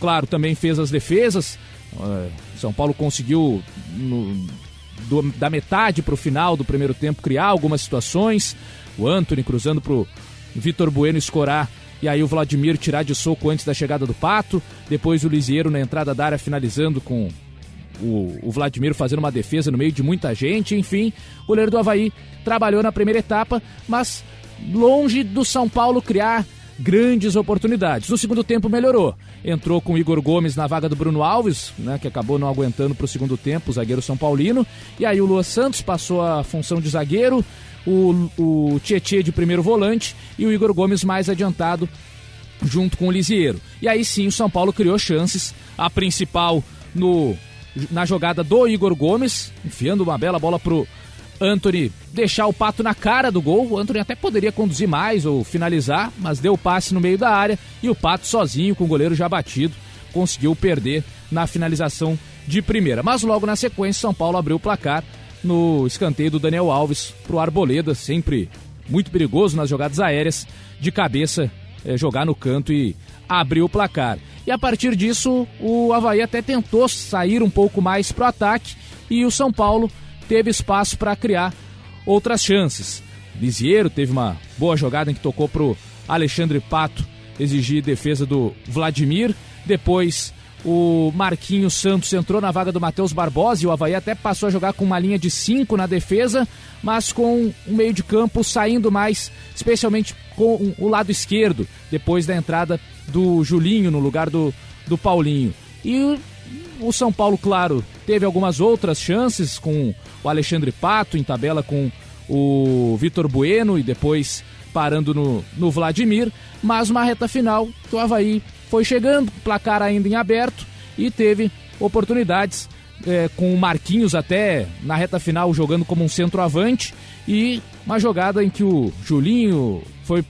claro, também fez as defesas. Uh, São Paulo conseguiu, no, do, da metade para o final do primeiro tempo, criar algumas situações. O Anthony cruzando para o Vitor Bueno escorar e aí o Vladimir tirar de soco antes da chegada do Pato, depois o Lisieiro na entrada da área finalizando com o, o, Vladimir fazendo uma defesa no meio de muita gente, enfim, o goleiro do Havaí trabalhou na primeira etapa, mas longe do São Paulo criar grandes oportunidades. No segundo tempo melhorou. Entrou com o Igor Gomes na vaga do Bruno Alves, né, que acabou não aguentando para o segundo tempo, o zagueiro São Paulino. E aí o Lua Santos passou a função de zagueiro, o, o Tietê de primeiro volante e o Igor Gomes mais adiantado junto com o Lisieiro. E aí sim o São Paulo criou chances, a principal no na jogada do Igor Gomes, enfiando uma bela bola pro Anthony deixar o pato na cara do gol. O Anthony até poderia conduzir mais ou finalizar, mas deu o passe no meio da área e o pato sozinho com o goleiro já batido conseguiu perder na finalização de primeira. Mas logo na sequência São Paulo abriu o placar no escanteio do Daniel Alves pro Arboleda, sempre muito perigoso nas jogadas aéreas, de cabeça é, jogar no canto e abrir o placar. E a partir disso, o Havaí até tentou sair um pouco mais pro ataque e o São Paulo teve espaço para criar outras chances. Lisieiro teve uma boa jogada em que tocou pro Alexandre Pato exigir defesa do Vladimir. Depois o Marquinhos Santos entrou na vaga do Matheus Barbosa e o Havaí até passou a jogar com uma linha de 5 na defesa, mas com um meio de campo saindo mais, especialmente com o lado esquerdo, depois da entrada do Julinho no lugar do, do Paulinho. E o São Paulo, claro, teve algumas outras chances com o Alexandre Pato em tabela com o Vitor Bueno e depois parando no, no Vladimir, mas uma reta final que o Havaí foi chegando, placar ainda em aberto e teve oportunidades é, com o Marquinhos até na reta final jogando como um centroavante e uma jogada em que o Julinho foi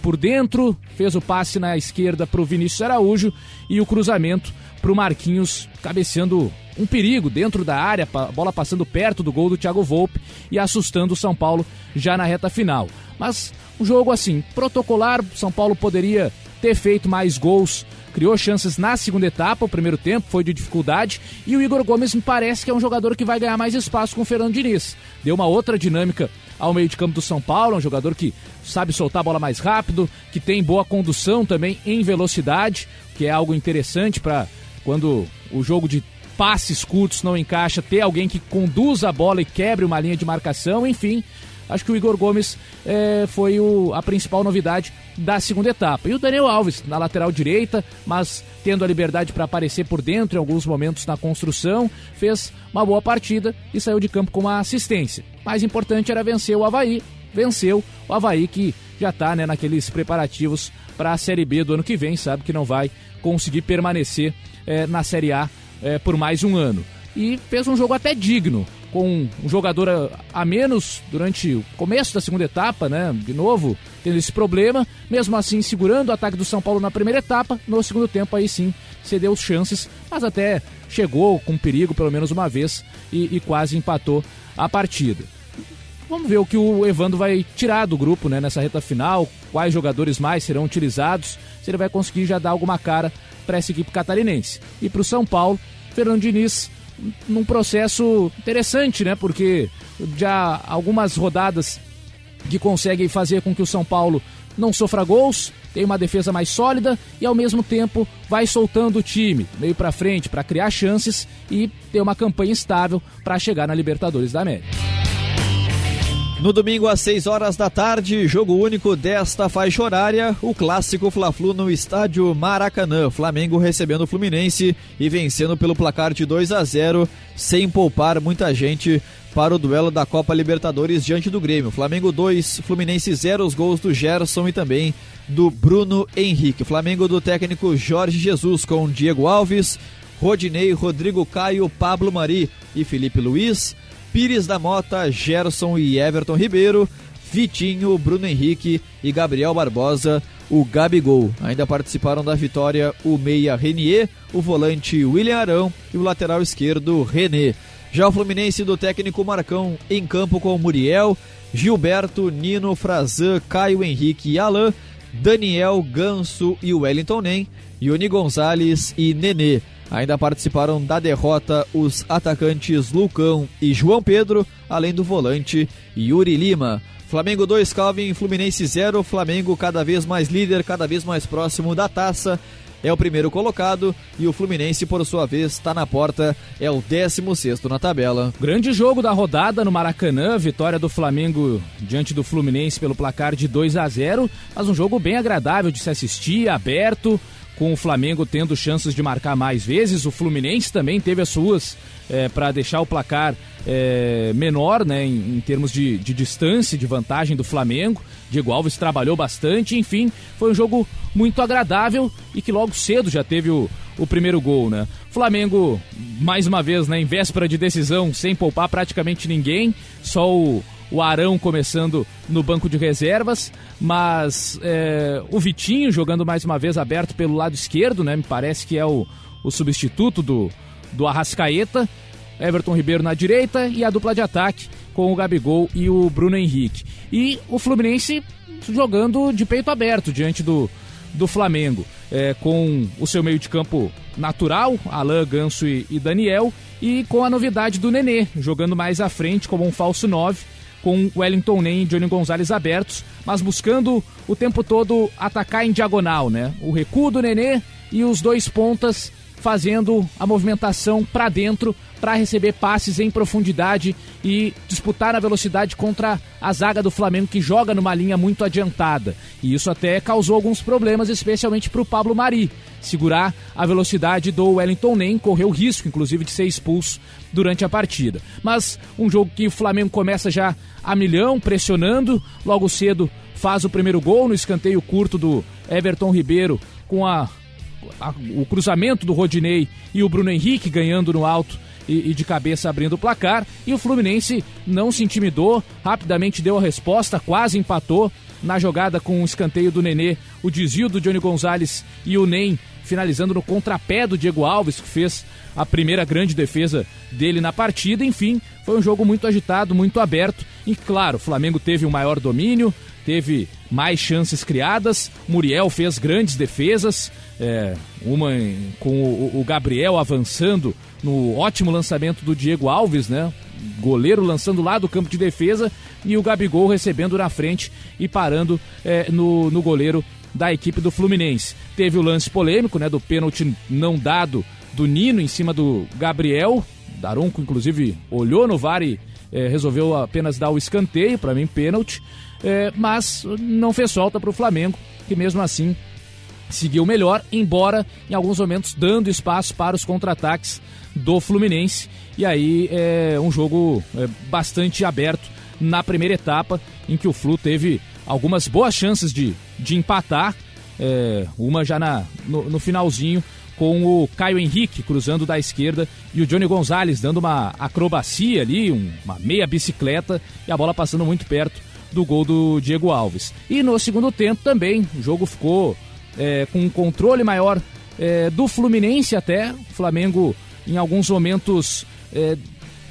por dentro, fez o passe na esquerda para o Vinícius Araújo e o cruzamento para o Marquinhos cabeceando um perigo dentro da área, a bola passando perto do gol do Thiago Volpe e assustando o São Paulo já na reta final. Mas um jogo assim, protocolar, São Paulo poderia ter feito mais gols criou chances na segunda etapa, o primeiro tempo foi de dificuldade, e o Igor Gomes me parece que é um jogador que vai ganhar mais espaço com o Fernando Diniz. Deu uma outra dinâmica ao meio de campo do São Paulo, um jogador que sabe soltar a bola mais rápido, que tem boa condução também em velocidade, que é algo interessante para quando o jogo de passes curtos não encaixa, ter alguém que conduza a bola e quebre uma linha de marcação, enfim. Acho que o Igor Gomes é, foi o, a principal novidade da segunda etapa. E o Daniel Alves na lateral direita, mas tendo a liberdade para aparecer por dentro em alguns momentos na construção, fez uma boa partida e saiu de campo com uma assistência. Mais importante era vencer o Havaí. Venceu o Havaí que já está né, naqueles preparativos para a Série B do ano que vem, sabe que não vai conseguir permanecer é, na Série A é, por mais um ano. E fez um jogo até digno com um jogador a, a, menos durante o começo da segunda etapa, né? De novo, tendo esse problema. Mesmo assim, segurando o ataque do São Paulo na primeira etapa. No segundo tempo, aí sim, cedeu chances, mas até chegou com perigo pelo menos uma vez e, e quase empatou a partida. Vamos ver o que o Evandro vai tirar do grupo né, nessa reta final, quais jogadores mais serão utilizados, se ele vai conseguir já dar alguma cara para essa equipe catarinense. E para o São Paulo, Fernando Diniz num processo interessante, né? Porque já algumas rodadas que conseguem fazer com que o São Paulo não sofra gols, tem uma defesa mais sólida e ao mesmo tempo vai soltando o time meio para frente para criar chances e ter uma campanha estável para chegar na Libertadores da América. No domingo às 6 horas da tarde, jogo único desta faixa horária, o clássico Fla-Flu no estádio Maracanã. Flamengo recebendo o Fluminense e vencendo pelo placar de 2 a 0, sem poupar muita gente para o duelo da Copa Libertadores diante do Grêmio. Flamengo 2, Fluminense 0, os gols do Gerson e também do Bruno Henrique. Flamengo do técnico Jorge Jesus com Diego Alves, Rodinei, Rodrigo Caio, Pablo Mari e Felipe Luiz. Pires da Mota, Gerson e Everton Ribeiro, Vitinho, Bruno Henrique e Gabriel Barbosa, o Gabigol. Ainda participaram da vitória o meia Renier, o volante William Arão e o lateral esquerdo René. Já o Fluminense do técnico Marcão em campo com Muriel, Gilberto, Nino, Frazan, Caio Henrique e Alain, Daniel, Ganso e Wellington Nem, Yoni Gonzalez e Nenê. Ainda participaram da derrota os atacantes Lucão e João Pedro, além do volante Yuri Lima. Flamengo 2, Calvin, Fluminense 0. Flamengo cada vez mais líder, cada vez mais próximo da taça. É o primeiro colocado e o Fluminense, por sua vez, está na porta, é o 16 na tabela. Grande jogo da rodada no Maracanã, vitória do Flamengo diante do Fluminense pelo placar de 2 a 0, mas um jogo bem agradável de se assistir, aberto com o Flamengo tendo chances de marcar mais vezes. O Fluminense também teve as suas é, para deixar o placar é, menor, né, em, em termos de, de, distância, de vantagem do Flamengo. Diego Alves trabalhou bastante, enfim, foi um jogo muito agradável e que logo cedo já teve o, o primeiro gol, né? Flamengo, mais uma vez, né, em véspera de decisão, sem poupar praticamente ninguém, só o, o Arão começando no banco de reservas, mas é, o Vitinho jogando mais uma vez aberto pelo lado esquerdo, né? Me parece que é o, o substituto do, do Arrascaeta. Everton Ribeiro na direita e a dupla de ataque com o Gabigol e o Bruno Henrique. E o Fluminense jogando de peito aberto diante do, do Flamengo, é, com o seu meio de campo natural, Alain, Ganso e, e Daniel, e com a novidade do Nenê, jogando mais à frente como um falso 9 com Wellington Nem e Johnny Gonzalez abertos, mas buscando o tempo todo atacar em diagonal, né? O recuo do Nenê e os dois pontas fazendo a movimentação para dentro para receber passes em profundidade e disputar a velocidade contra a zaga do Flamengo que joga numa linha muito adiantada. E isso até causou alguns problemas, especialmente para o Pablo Mari. Segurar a velocidade do Wellington Nem correu risco, inclusive, de ser expulso durante a partida. Mas um jogo que o Flamengo começa já a milhão, pressionando, logo cedo faz o primeiro gol no escanteio curto do Everton Ribeiro com a, a o cruzamento do Rodinei e o Bruno Henrique ganhando no alto e, de cabeça abrindo o placar. E o Fluminense não se intimidou, rapidamente deu a resposta, quase empatou na jogada com o escanteio do Nenê, o desvio do Johnny Gonzalez e o Nem finalizando no contrapé do Diego Alves, que fez a primeira grande defesa dele na partida. Enfim, foi um jogo muito agitado, muito aberto. E claro, o Flamengo teve o um maior domínio, teve mais chances criadas. Muriel fez grandes defesas, é, uma com o, o, Gabriel avançando no ótimo lançamento do Diego Alves, né? Goleiro lançando lá do campo de defesa e o Gabigol recebendo na frente e parando é, no, no goleiro da equipe do Fluminense. Teve o lance polêmico, né? Do pênalti não dado do Nino em cima do Gabriel. Daronco, inclusive, olhou no VAR e é, resolveu apenas dar o escanteio, para mim, pênalti é, mas não fez falta para o Flamengo, que mesmo assim seguiu melhor, embora em alguns momentos dando espaço para os contra-ataques do Fluminense. E aí é um jogo é, bastante aberto na primeira etapa, em que o Flu teve algumas boas chances de, de empatar, é, uma já na, no, no, finalzinho, com o Caio Henrique cruzando da esquerda e o Johnny Gonzalez dando uma acrobacia ali, um, uma meia bicicleta e a bola passando muito perto do gol do Diego Alves. E no segundo tempo também, o jogo ficou é, com um controle maior é, do Fluminense até. O Flamengo, em alguns momentos, é,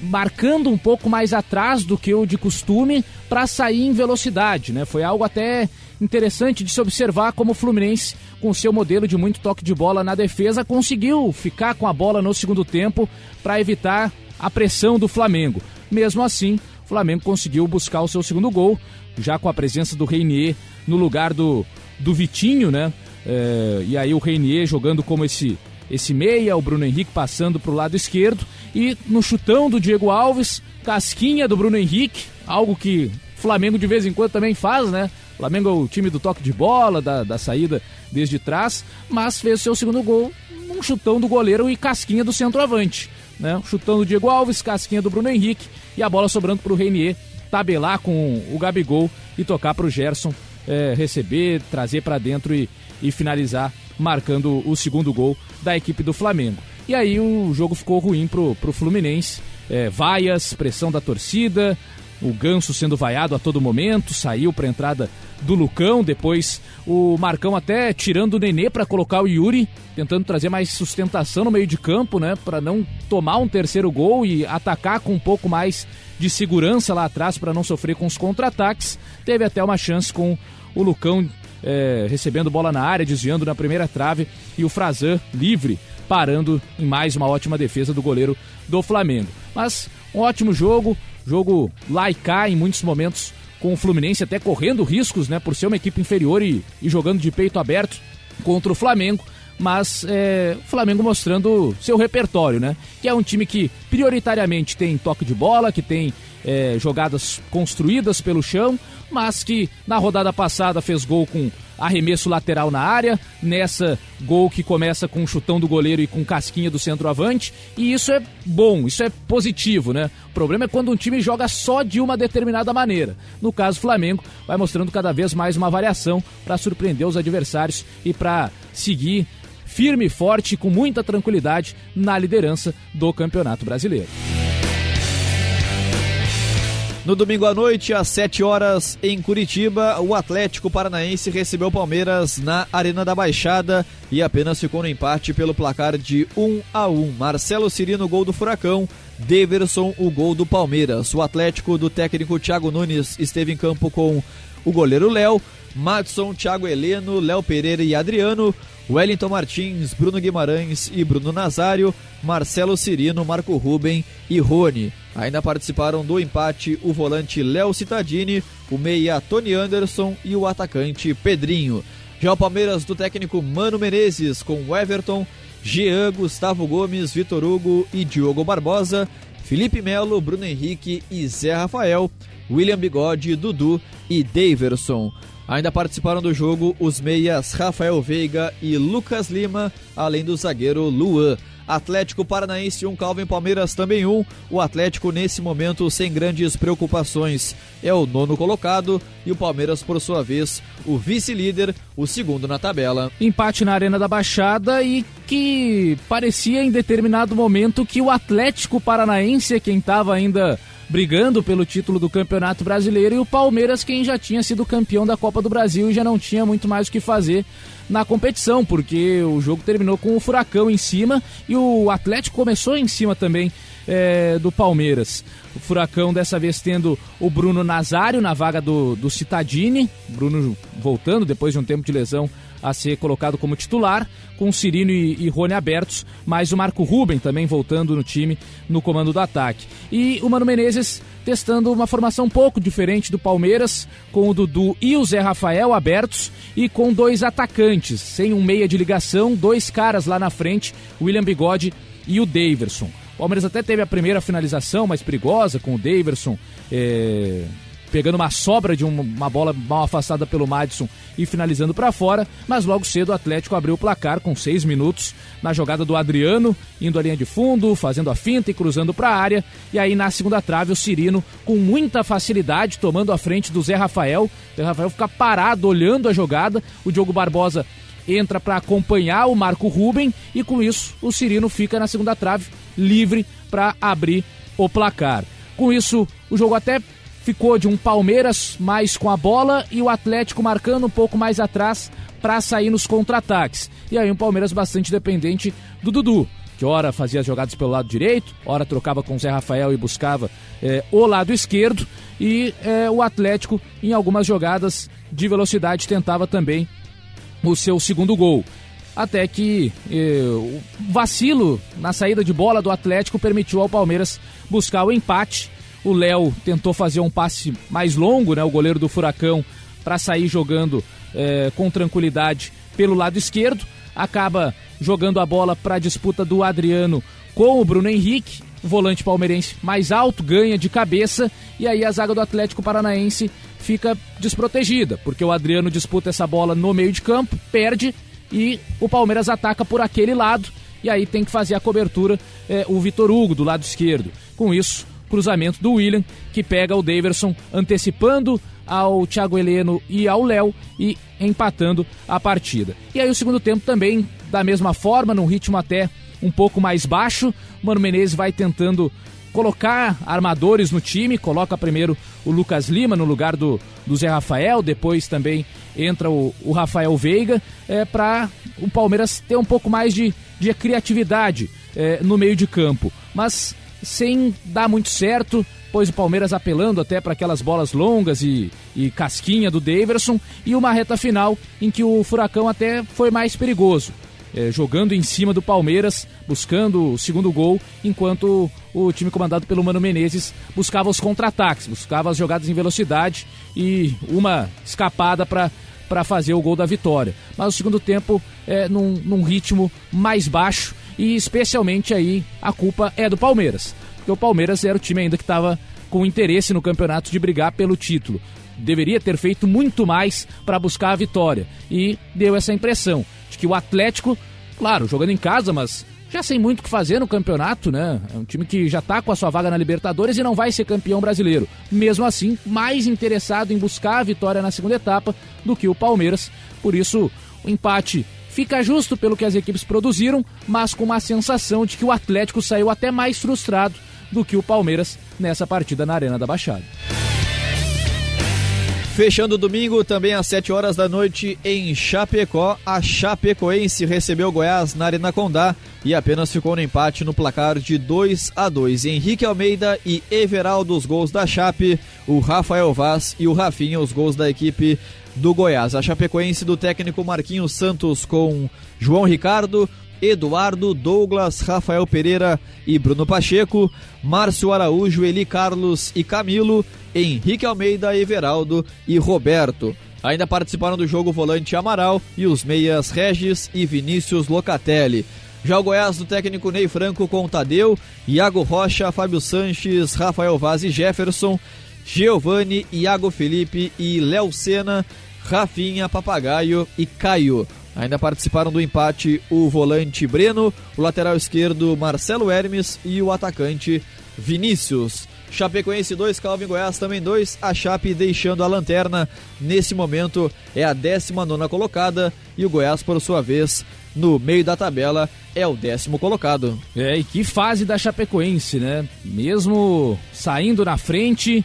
marcando um pouco mais atrás do que o de costume para sair em velocidade. Né? Foi algo até interessante de se observar como o Fluminense, com seu modelo de muito toque de bola na defesa, conseguiu ficar com a bola no segundo tempo para evitar a pressão do Flamengo. Mesmo assim, o Flamengo conseguiu buscar o seu segundo gol, já com a presença do Reinier no lugar do, do Vitinho, né? É, e aí o Reinier jogando como esse, esse meia, o Bruno Henrique passando para o lado esquerdo. E no chutão do Diego Alves, casquinha do Bruno Henrique, algo que o Flamengo de vez em quando também faz, né? Flamengo é o time do toque de bola, da, da saída desde trás, mas fez seu segundo gol num chutão do goleiro e casquinha do centroavante. Né? Chutão do Diego Alves, casquinha do Bruno Henrique e a bola sobrando para o Reinier tabelar com o Gabigol e tocar para o Gerson é, receber, trazer para dentro e, e finalizar, marcando o segundo gol da equipe do Flamengo. E aí o jogo ficou ruim pro, pro Fluminense. É, vaias, pressão da torcida, o Ganso sendo vaiado a todo momento, saiu para entrada do Lucão, depois o Marcão até tirando o Nenê para colocar o Yuri, tentando trazer mais sustentação no meio de campo, né, para não tomar um terceiro gol e atacar com um pouco mais de segurança lá atrás para não sofrer com os contra-ataques. Teve até uma chance com o Lucão é, recebendo bola na área, desviando na primeira trave e o Frazan livre, parando em mais uma ótima defesa do goleiro do Flamengo. Mas um ótimo jogo, jogo lá e cá em muitos momentos com o Fluminense até correndo riscos, né, por ser uma equipe inferior e, e jogando de peito aberto contra o Flamengo, mas é, o Flamengo mostrando seu repertório, né, que é um time que prioritariamente tem toque de bola, que tem é, jogadas construídas pelo chão, mas que na rodada passada fez gol com arremesso lateral na área, nessa gol que começa com um chutão do goleiro e com casquinha do centroavante, e isso é bom, isso é positivo, né? O problema é quando um time joga só de uma determinada maneira. No caso, o Flamengo vai mostrando cada vez mais uma variação para surpreender os adversários e para seguir firme e forte com muita tranquilidade na liderança do Campeonato Brasileiro. No domingo à noite, às 7 horas, em Curitiba, o Atlético Paranaense recebeu o Palmeiras na Arena da Baixada e apenas ficou no empate pelo placar de 1 a 1. Marcelo Cirino, gol do Furacão, Deverson, o gol do Palmeiras. O Atlético do técnico Thiago Nunes esteve em campo com o goleiro Léo, Madson, Thiago Heleno, Léo Pereira e Adriano, Wellington Martins, Bruno Guimarães e Bruno Nazário, Marcelo Cirino, Marco Ruben e Rony. Ainda participaram do empate o volante Léo Cittadini, o meia Tony Anderson e o atacante Pedrinho. Já o Palmeiras do técnico Mano Menezes com Everton, Jean, Gustavo Gomes, Vitor Hugo e Diogo Barbosa, Felipe Melo, Bruno Henrique e Zé Rafael, William Bigode, Dudu e Daverson. Ainda participaram do jogo os meias Rafael Veiga e Lucas Lima, além do zagueiro Luan. Atlético Paranaense 1, um, Calvin Palmeiras também 1. Um. O Atlético, nesse momento, sem grandes preocupações, é o nono colocado e o Palmeiras, por sua vez, o vice-líder, o segundo na tabela. Empate na Arena da Baixada e que parecia em determinado momento que o Atlético Paranaense, quem estava ainda brigando pelo título do Campeonato Brasileiro e o Palmeiras quem já tinha sido campeão da Copa do Brasil e já não tinha muito mais o que fazer na competição, porque o jogo terminou com o Furacão em cima e o Atlético começou em cima também é, do Palmeiras. O Furacão dessa vez tendo o Bruno Nazário na vaga do, do Citadini, Bruno voltando depois de um tempo de lesão a ser colocado como titular, com Cirino e, e Rony abertos, mais o Marco Ruben também voltando no time no comando do ataque. E o Mano Menezes testando uma formação um pouco diferente do Palmeiras, com o Dudu e o Zé Rafael abertos e com dois atacantes, sem um meia de ligação, dois caras lá na frente, William Bigode e o Daverson. O Palmeiras até teve a primeira finalização mais perigosa com o Daverson. É pegando uma sobra de uma bola mal afastada pelo Madison e finalizando para fora, mas logo cedo o Atlético abriu o placar com seis minutos na jogada do Adriano, indo à linha de fundo, fazendo a finta e cruzando para a área. E aí na segunda trave o Cirino com muita facilidade tomando a frente do Zé Rafael. O Zé Rafael fica parado olhando a jogada. O Diogo Barbosa entra para acompanhar o Marco Ruben e com isso o Cirino fica na segunda trave livre para abrir o placar. Com isso, o jogo até ficou de um Palmeiras mais com a bola e o Atlético marcando um pouco mais atrás para sair nos contra-ataques. E aí um Palmeiras bastante dependente do Dudu, que ora fazia as jogadas pelo lado direito, ora trocava com o Zé Rafael e buscava é, o lado esquerdo, e é, o Atlético, em algumas jogadas de velocidade, tentava também o seu segundo gol. Até que eh, o vacilo na saída de bola do Atlético permitiu ao Palmeiras buscar o empate o Léo tentou fazer um passe mais longo, né? O goleiro do Furacão, para sair jogando é, com tranquilidade pelo lado esquerdo. Acaba jogando a bola para a disputa do Adriano com o Bruno Henrique. O volante palmeirense mais alto, ganha de cabeça. E aí a zaga do Atlético Paranaense fica desprotegida, porque o Adriano disputa essa bola no meio de campo, perde e o Palmeiras ataca por aquele lado. E aí tem que fazer a cobertura é, o Vitor Hugo do lado esquerdo. Com isso, cruzamento do William, que pega o Daverson antecipando ao Thiago Heleno e ao Léo e empatando a partida. E aí o segundo tempo também da mesma forma, num ritmo até um pouco mais baixo. Mano Menezes vai tentando colocar armadores no time, coloca primeiro o Lucas Lima no lugar do, do Zé Rafael, depois também entra o, o Rafael Veiga, é, para o Palmeiras ter um pouco mais de, de criatividade é, no meio de campo. Mas sem dar muito certo, pois o Palmeiras apelando até para aquelas bolas longas e, e casquinha do Daverson, e uma reta final em que o Furacão até foi mais perigoso. É, jogando em cima do Palmeiras, buscando o segundo gol, enquanto o time comandado pelo Mano Menezes buscava os contra-ataques, buscava as jogadas em velocidade e uma escapada para fazer o gol da vitória. Mas o segundo tempo é num, num ritmo mais baixo e especialmente aí a culpa é do Palmeiras, porque o Palmeiras era o time ainda que estava com interesse no campeonato de brigar pelo título. Deveria ter feito muito mais para buscar a vitória e deu essa impressão de que o Atlético, claro, jogando em casa, mas já sem muito o que fazer no campeonato, né? É um time que já está com a sua vaga na Libertadores e não vai ser campeão brasileiro. Mesmo assim, mais interessado em buscar a vitória na segunda etapa do que o Palmeiras. Por isso, o empate Fica justo pelo que as equipes produziram, mas com uma sensação de que o Atlético saiu até mais frustrado do que o Palmeiras nessa partida na Arena da Baixada. Fechando o domingo, também às 7 horas da noite em Chapecó, a Chapecoense recebeu o Goiás na Arena Condá e apenas ficou no empate no placar de 2 a 2. Henrique Almeida e Everaldo os gols da Chape, o Rafael Vaz e o Rafinha os gols da equipe do Goiás. A Chapecoense do técnico Marquinhos Santos com João Ricardo, Eduardo, Douglas, Rafael Pereira e Bruno Pacheco, Márcio Araújo, Eli Carlos e Camilo, Henrique Almeida, Everaldo e Roberto. Ainda participaram do jogo o volante Amaral e os meias Regis e Vinícius Locatelli. Já o Goiás do técnico Ney Franco com Tadeu, Iago Rocha, Fábio Sanches, Rafael Vaz e Jefferson, Giovanni, Iago Felipe e Léo Sena, Rafinha, Papagaio e Caio. Ainda participaram do empate o volante Breno, o lateral esquerdo Marcelo Hermes e o atacante Vinícius. Chapecoense 2, Calvin Goiás também 2. A Chape deixando a lanterna. Nesse momento é a 19 colocada e o Goiás, por sua vez, no meio da tabela, é o décimo colocado. É, e que fase da Chapecoense, né? Mesmo saindo na frente,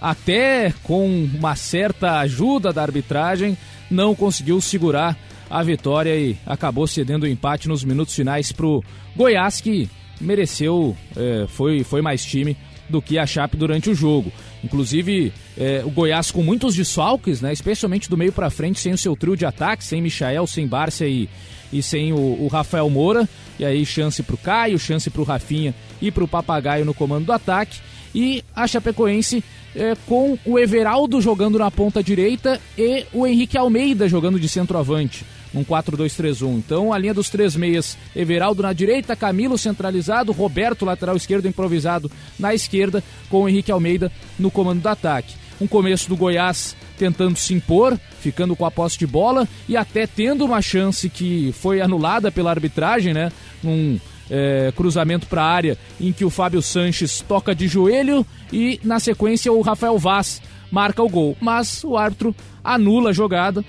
até com uma certa ajuda da arbitragem, não conseguiu segurar a vitória e acabou cedendo o empate nos minutos finais para o Goiás, que mereceu, é, foi, foi mais time do que a Chape durante o jogo. Inclusive, é, o Goiás com muitos desfalques, né, especialmente do meio para frente, sem o seu trio de ataque, sem Michael, sem Bárcia e, e sem o, o Rafael Moura. E aí, chance para o Caio, chance para o Rafinha e para o Papagaio no comando do ataque. E a Chapecoense é, com o Everaldo jogando na ponta direita e o Henrique Almeida jogando de centroavante um 4-2-3-1. Então, a linha dos três meias, Everaldo na direita, Camilo centralizado, Roberto lateral esquerdo improvisado na esquerda, com o Henrique Almeida no comando do ataque. Um começo do Goiás tentando se impor, ficando com a posse de bola e até tendo uma chance que foi anulada pela arbitragem, né? Um é, cruzamento para a área em que o Fábio Sanches toca de joelho e na sequência o Rafael Vaz marca o gol. Mas o árbitro anula a jogada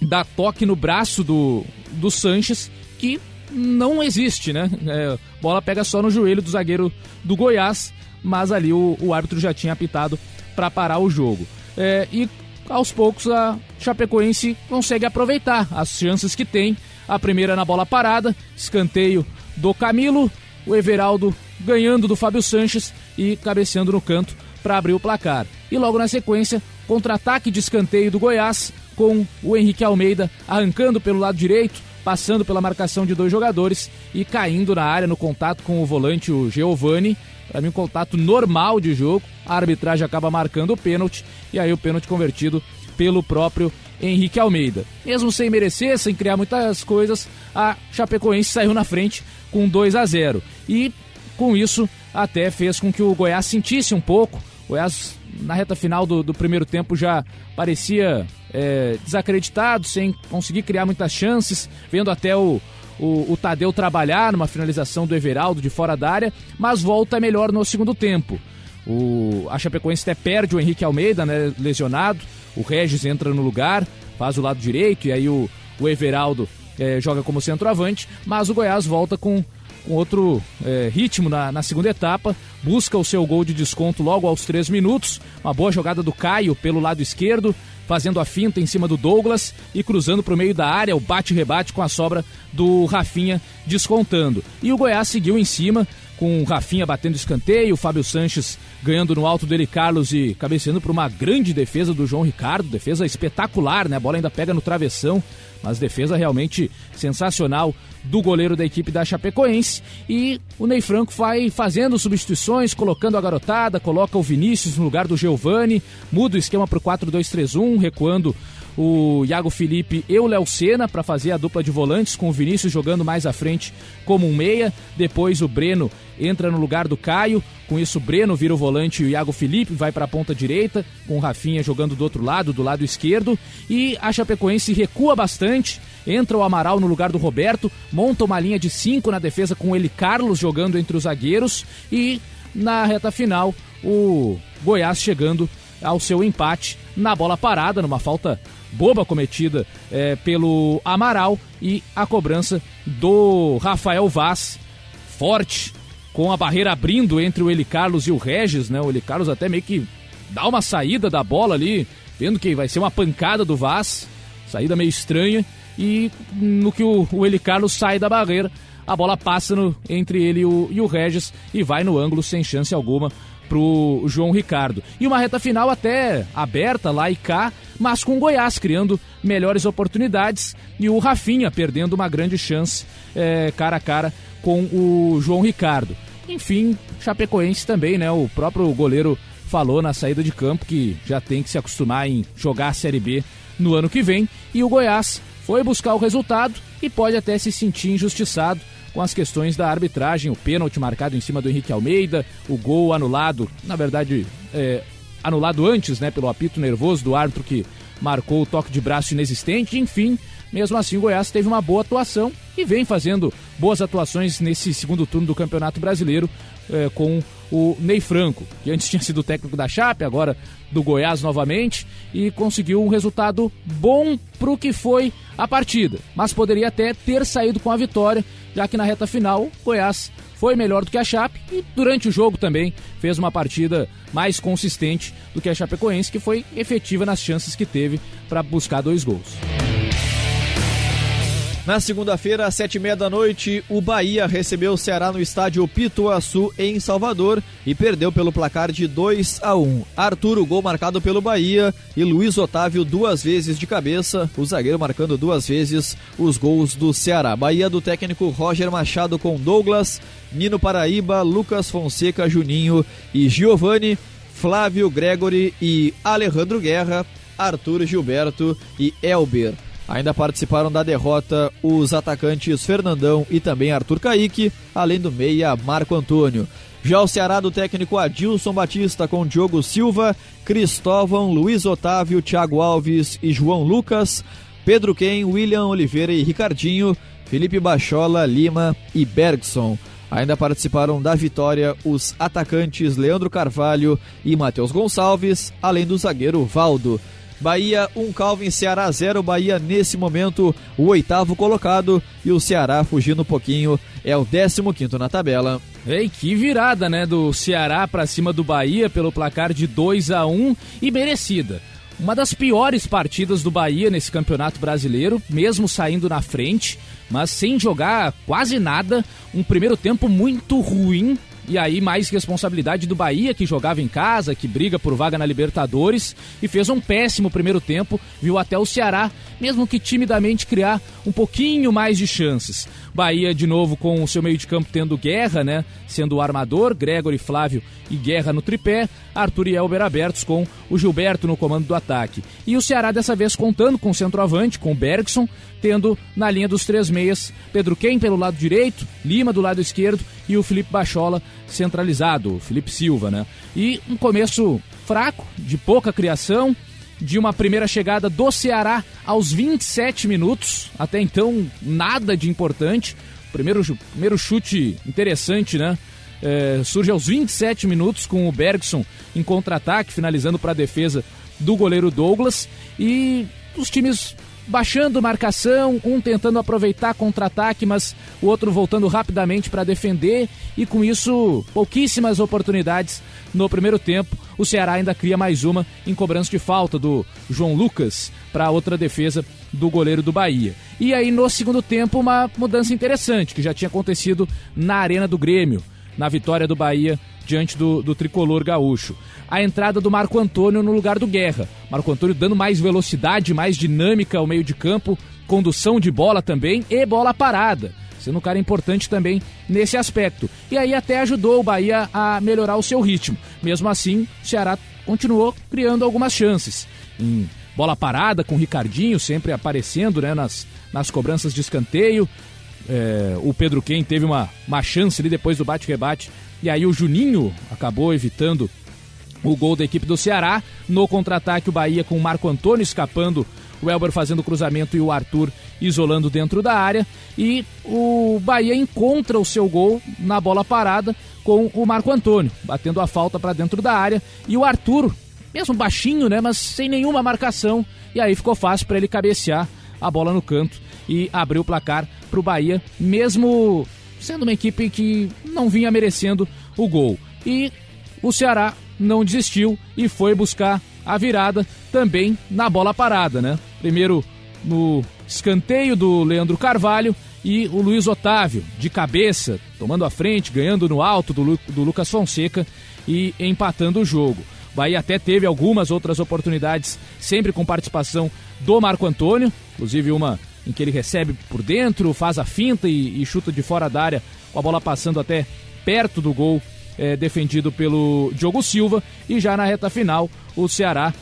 dá toque no braço do, do Sanches, que não existe, né? É, bola pega só no joelho do zagueiro do Goiás, mas ali o, o árbitro já tinha apitado para parar o jogo. É, e aos poucos a Chapecoense consegue aproveitar as chances que tem. A primeira na bola parada, escanteio do Camilo, o Everaldo ganhando do Fábio Sanches e cabeceando no canto para abrir o placar. E logo na sequência, contra-ataque de escanteio do Goiás, com o Henrique Almeida arrancando pelo lado direito, passando pela marcação de dois jogadores e caindo na área no contato com o volante, o Giovani. Para mim, um contato normal de jogo. A arbitragem acaba marcando o pênalti e aí o pênalti convertido pelo próprio Henrique Almeida. Mesmo sem merecer, sem criar muitas coisas, a Chapecoense saiu na frente com 2 a 0 e com isso até fez com que o Goiás sentisse um pouco. O Goiás na reta final do, do primeiro tempo já parecia é, desacreditado, sem conseguir criar muitas chances, vendo até o, o, o, Tadeu trabalhar numa finalização do Everaldo de fora da área, mas volta melhor no segundo tempo. O, a Chapecoense até perde o Henrique Almeida, né, lesionado, o Regis entra no lugar, faz o lado direito, e aí o, o Everaldo é, joga como centroavante, mas o Goiás volta com com outro é, ritmo na, na, segunda etapa, busca o seu gol de desconto logo aos três minutos. Uma boa jogada do Caio pelo lado esquerdo, fazendo a finta em cima do Douglas e cruzando para o meio da área, o bate-rebate com a sobra do Rafinha descontando. E o Goiás seguiu em cima, com o Rafinha batendo escanteio, o Fábio Sanches ganhando no alto dele Carlos e cabeceando para uma grande defesa do João Ricardo, defesa espetacular, né? A bola ainda pega no travessão, mas defesa realmente sensacional do goleiro da equipe da Chapecoense. E o Ney Franco vai fazendo substituições, colocando a garotada, coloca o Vinícius no lugar do Giovani, muda o esquema para o 4-2-3-1, recuando o Iago Felipe e o Léo Senna para fazer a dupla de volantes, com o Vinícius jogando mais à frente como um meia. Depois o Breno entra no lugar do Caio. Com isso, o Breno vira o volante e o Iago Felipe vai para a ponta direita, com o Rafinha jogando do outro lado, do lado esquerdo. E a Chapecoense recua bastante. Entra o Amaral no lugar do Roberto, monta uma linha de cinco na defesa com ele Carlos jogando entre os zagueiros. E na reta final, o Goiás chegando ao seu empate na bola parada, numa falta boba cometida é, pelo Amaral e a cobrança do Rafael Vaz, forte, com a barreira abrindo entre o Eli Carlos e o Regis, né? O Eli Carlos até meio que dá uma saída da bola ali, vendo que vai ser uma pancada do Vaz, saída meio estranha, e no que o, o Eli Carlos sai da barreira, a bola passa no, entre ele e o, e o Regis e vai no ângulo sem chance alguma pro João Ricardo. E uma reta final até aberta lá e cá, mas com o Goiás criando melhores oportunidades e o Rafinha perdendo uma grande chance é, cara a cara com o João Ricardo. Enfim, Chapecoense também, né? O próprio goleiro falou na saída de campo que já tem que se acostumar em jogar a Série B no ano que vem. E o Goiás foi buscar o resultado e pode até se sentir injustiçado com as questões da arbitragem, o pênalti marcado em cima do Henrique Almeida, o gol anulado, na verdade, é, anulado antes, né, pelo apito nervoso do árbitro que marcou o toque de braço inexistente, enfim, Mesmo assim, o Goiás teve uma boa atuação e vem fazendo boas atuações nesse segundo turno do Campeonato Brasileiro eh, com o Ney Franco, que antes tinha sido técnico da Chape, agora do Goiás novamente, e conseguiu um resultado bom para o que foi a partida, mas poderia até ter saído com a vitória, já que na reta final o Goiás foi melhor do que a Chape e durante o jogo também fez uma partida mais consistente do que a Chapecoense, que foi efetiva nas chances que teve para buscar dois gols. Na segunda-feira, às sete e meia da noite, o Bahia recebeu o Ceará no estádio Pituaçu, em Salvador, e perdeu pelo placar de 2 a 1. Arthur, o gol marcado pelo Bahia, e Luiz Otávio duas vezes de cabeça, o zagueiro marcando duas vezes os gols do Ceará. Bahia do técnico Roger Machado com Douglas, Nino Paraíba, Lucas Fonseca, Juninho e Giovanni, Flávio Gregory e Alejandro Guerra, Arthur Gilberto e Elber. Ainda participaram da derrota os atacantes Fernandão e também Arthur Caíque, além do meia Marco Antônio. Já o Ceará do técnico Adilson Batista com Diogo Silva, Cristóvão, Luiz Otávio, Thiago Alves e João Lucas, Pedro Ken, William Oliveira e Ricardinho, Felipe Bachola, Lima e Bergson. Ainda participaram da vitória os atacantes Leandro Carvalho e Matheus Gonçalves, além do zagueiro Valdo. Bahia 1, um Calvin, Ceará 0. Bahia nesse momento o oitavo colocado e o Ceará fugindo um pouquinho é o 15 quinto na tabela. Ei, que virada, né, do Ceará para cima do Bahia pelo placar de 2 a 1 e merecida. Uma das piores partidas do Bahia nesse Campeonato Brasileiro, mesmo saindo na frente, mas sem jogar quase nada, um primeiro tempo muito ruim e aí, mais responsabilidade do Bahia, que jogava em casa, que briga por vaga na Libertadores e fez um péssimo primeiro tempo, viu até o Ceará, mesmo que timidamente, criar um pouquinho mais de chances. Bahia, de novo, com o seu meio de campo tendo guerra, né? Sendo o armador, Gregory, Flávio e Guerra no tripé, Arthur e Elber abertos com o Gilberto no comando do ataque. E o Ceará, dessa vez, contando com o centroavante, com o Bergson, tendo na linha dos três meias Pedro Quem pelo lado direito, Lima do lado esquerdo e o Felipe Bachola centralizado, o Felipe Silva, né? E um começo fraco, de pouca criação, de uma primeira chegada do Ceará aos 27 minutos, até então nada de importante. Primeiro, primeiro chute interessante, né? É, surge aos 27 minutos com o Bergson em contra-ataque, finalizando para a defesa do goleiro Douglas. E os times baixando marcação, um tentando aproveitar contra-ataque, mas o outro voltando rapidamente para defender e com isso pouquíssimas oportunidades no primeiro tempo. O Ceará ainda cria mais uma em cobrança de falta do João Lucas para outra defesa do goleiro do Bahia. E aí no segundo tempo uma mudança interessante que já tinha acontecido na Arena do Grêmio, na vitória do Bahia diante do, do tricolor gaúcho. A entrada do Marco Antônio no lugar do Guerra. Marco Antônio dando mais velocidade, mais dinâmica ao meio de campo, condução de bola também e bola parada. Sendo um cara importante também nesse aspecto. E aí até ajudou o Bahia a melhorar o seu ritmo. Mesmo assim, o Ceará continuou criando algumas chances. Em bola parada com o Ricardinho sempre aparecendo né, nas, nas cobranças de escanteio. É, o Pedro Quem teve uma, uma chance ali depois do bate-rebate e aí o Juninho acabou evitando o gol da equipe do Ceará. No contra-ataque, o Bahia com o Marco Antônio escapando, o Elber fazendo o cruzamento e o Arthur isolando dentro da área. E o Bahia encontra o seu gol na bola parada com o Marco Antônio, batendo a falta para dentro da área. E o Arthur, mesmo baixinho, né, mas sem nenhuma marcação. E aí ficou fácil para ele cabecear a bola no canto e abrir o placar para o Bahia, mesmo sendo uma equipe que não vinha merecendo o gol. E o Ceará não desistiu e foi buscar a virada também na bola parada, né? Primeiro no escanteio do Leandro Carvalho e o Luiz Otávio de cabeça, tomando a frente, ganhando no alto do, Lu do Lucas Fonseca e empatando o jogo. Bahia até teve algumas outras oportunidades, sempre com participação do Marco Antônio, inclusive uma em que ele recebe por dentro, faz a finta e, e chuta de fora da área, com a bola passando até perto do gol é, defendido pelo Diogo Silva. E já na reta final, o Ceará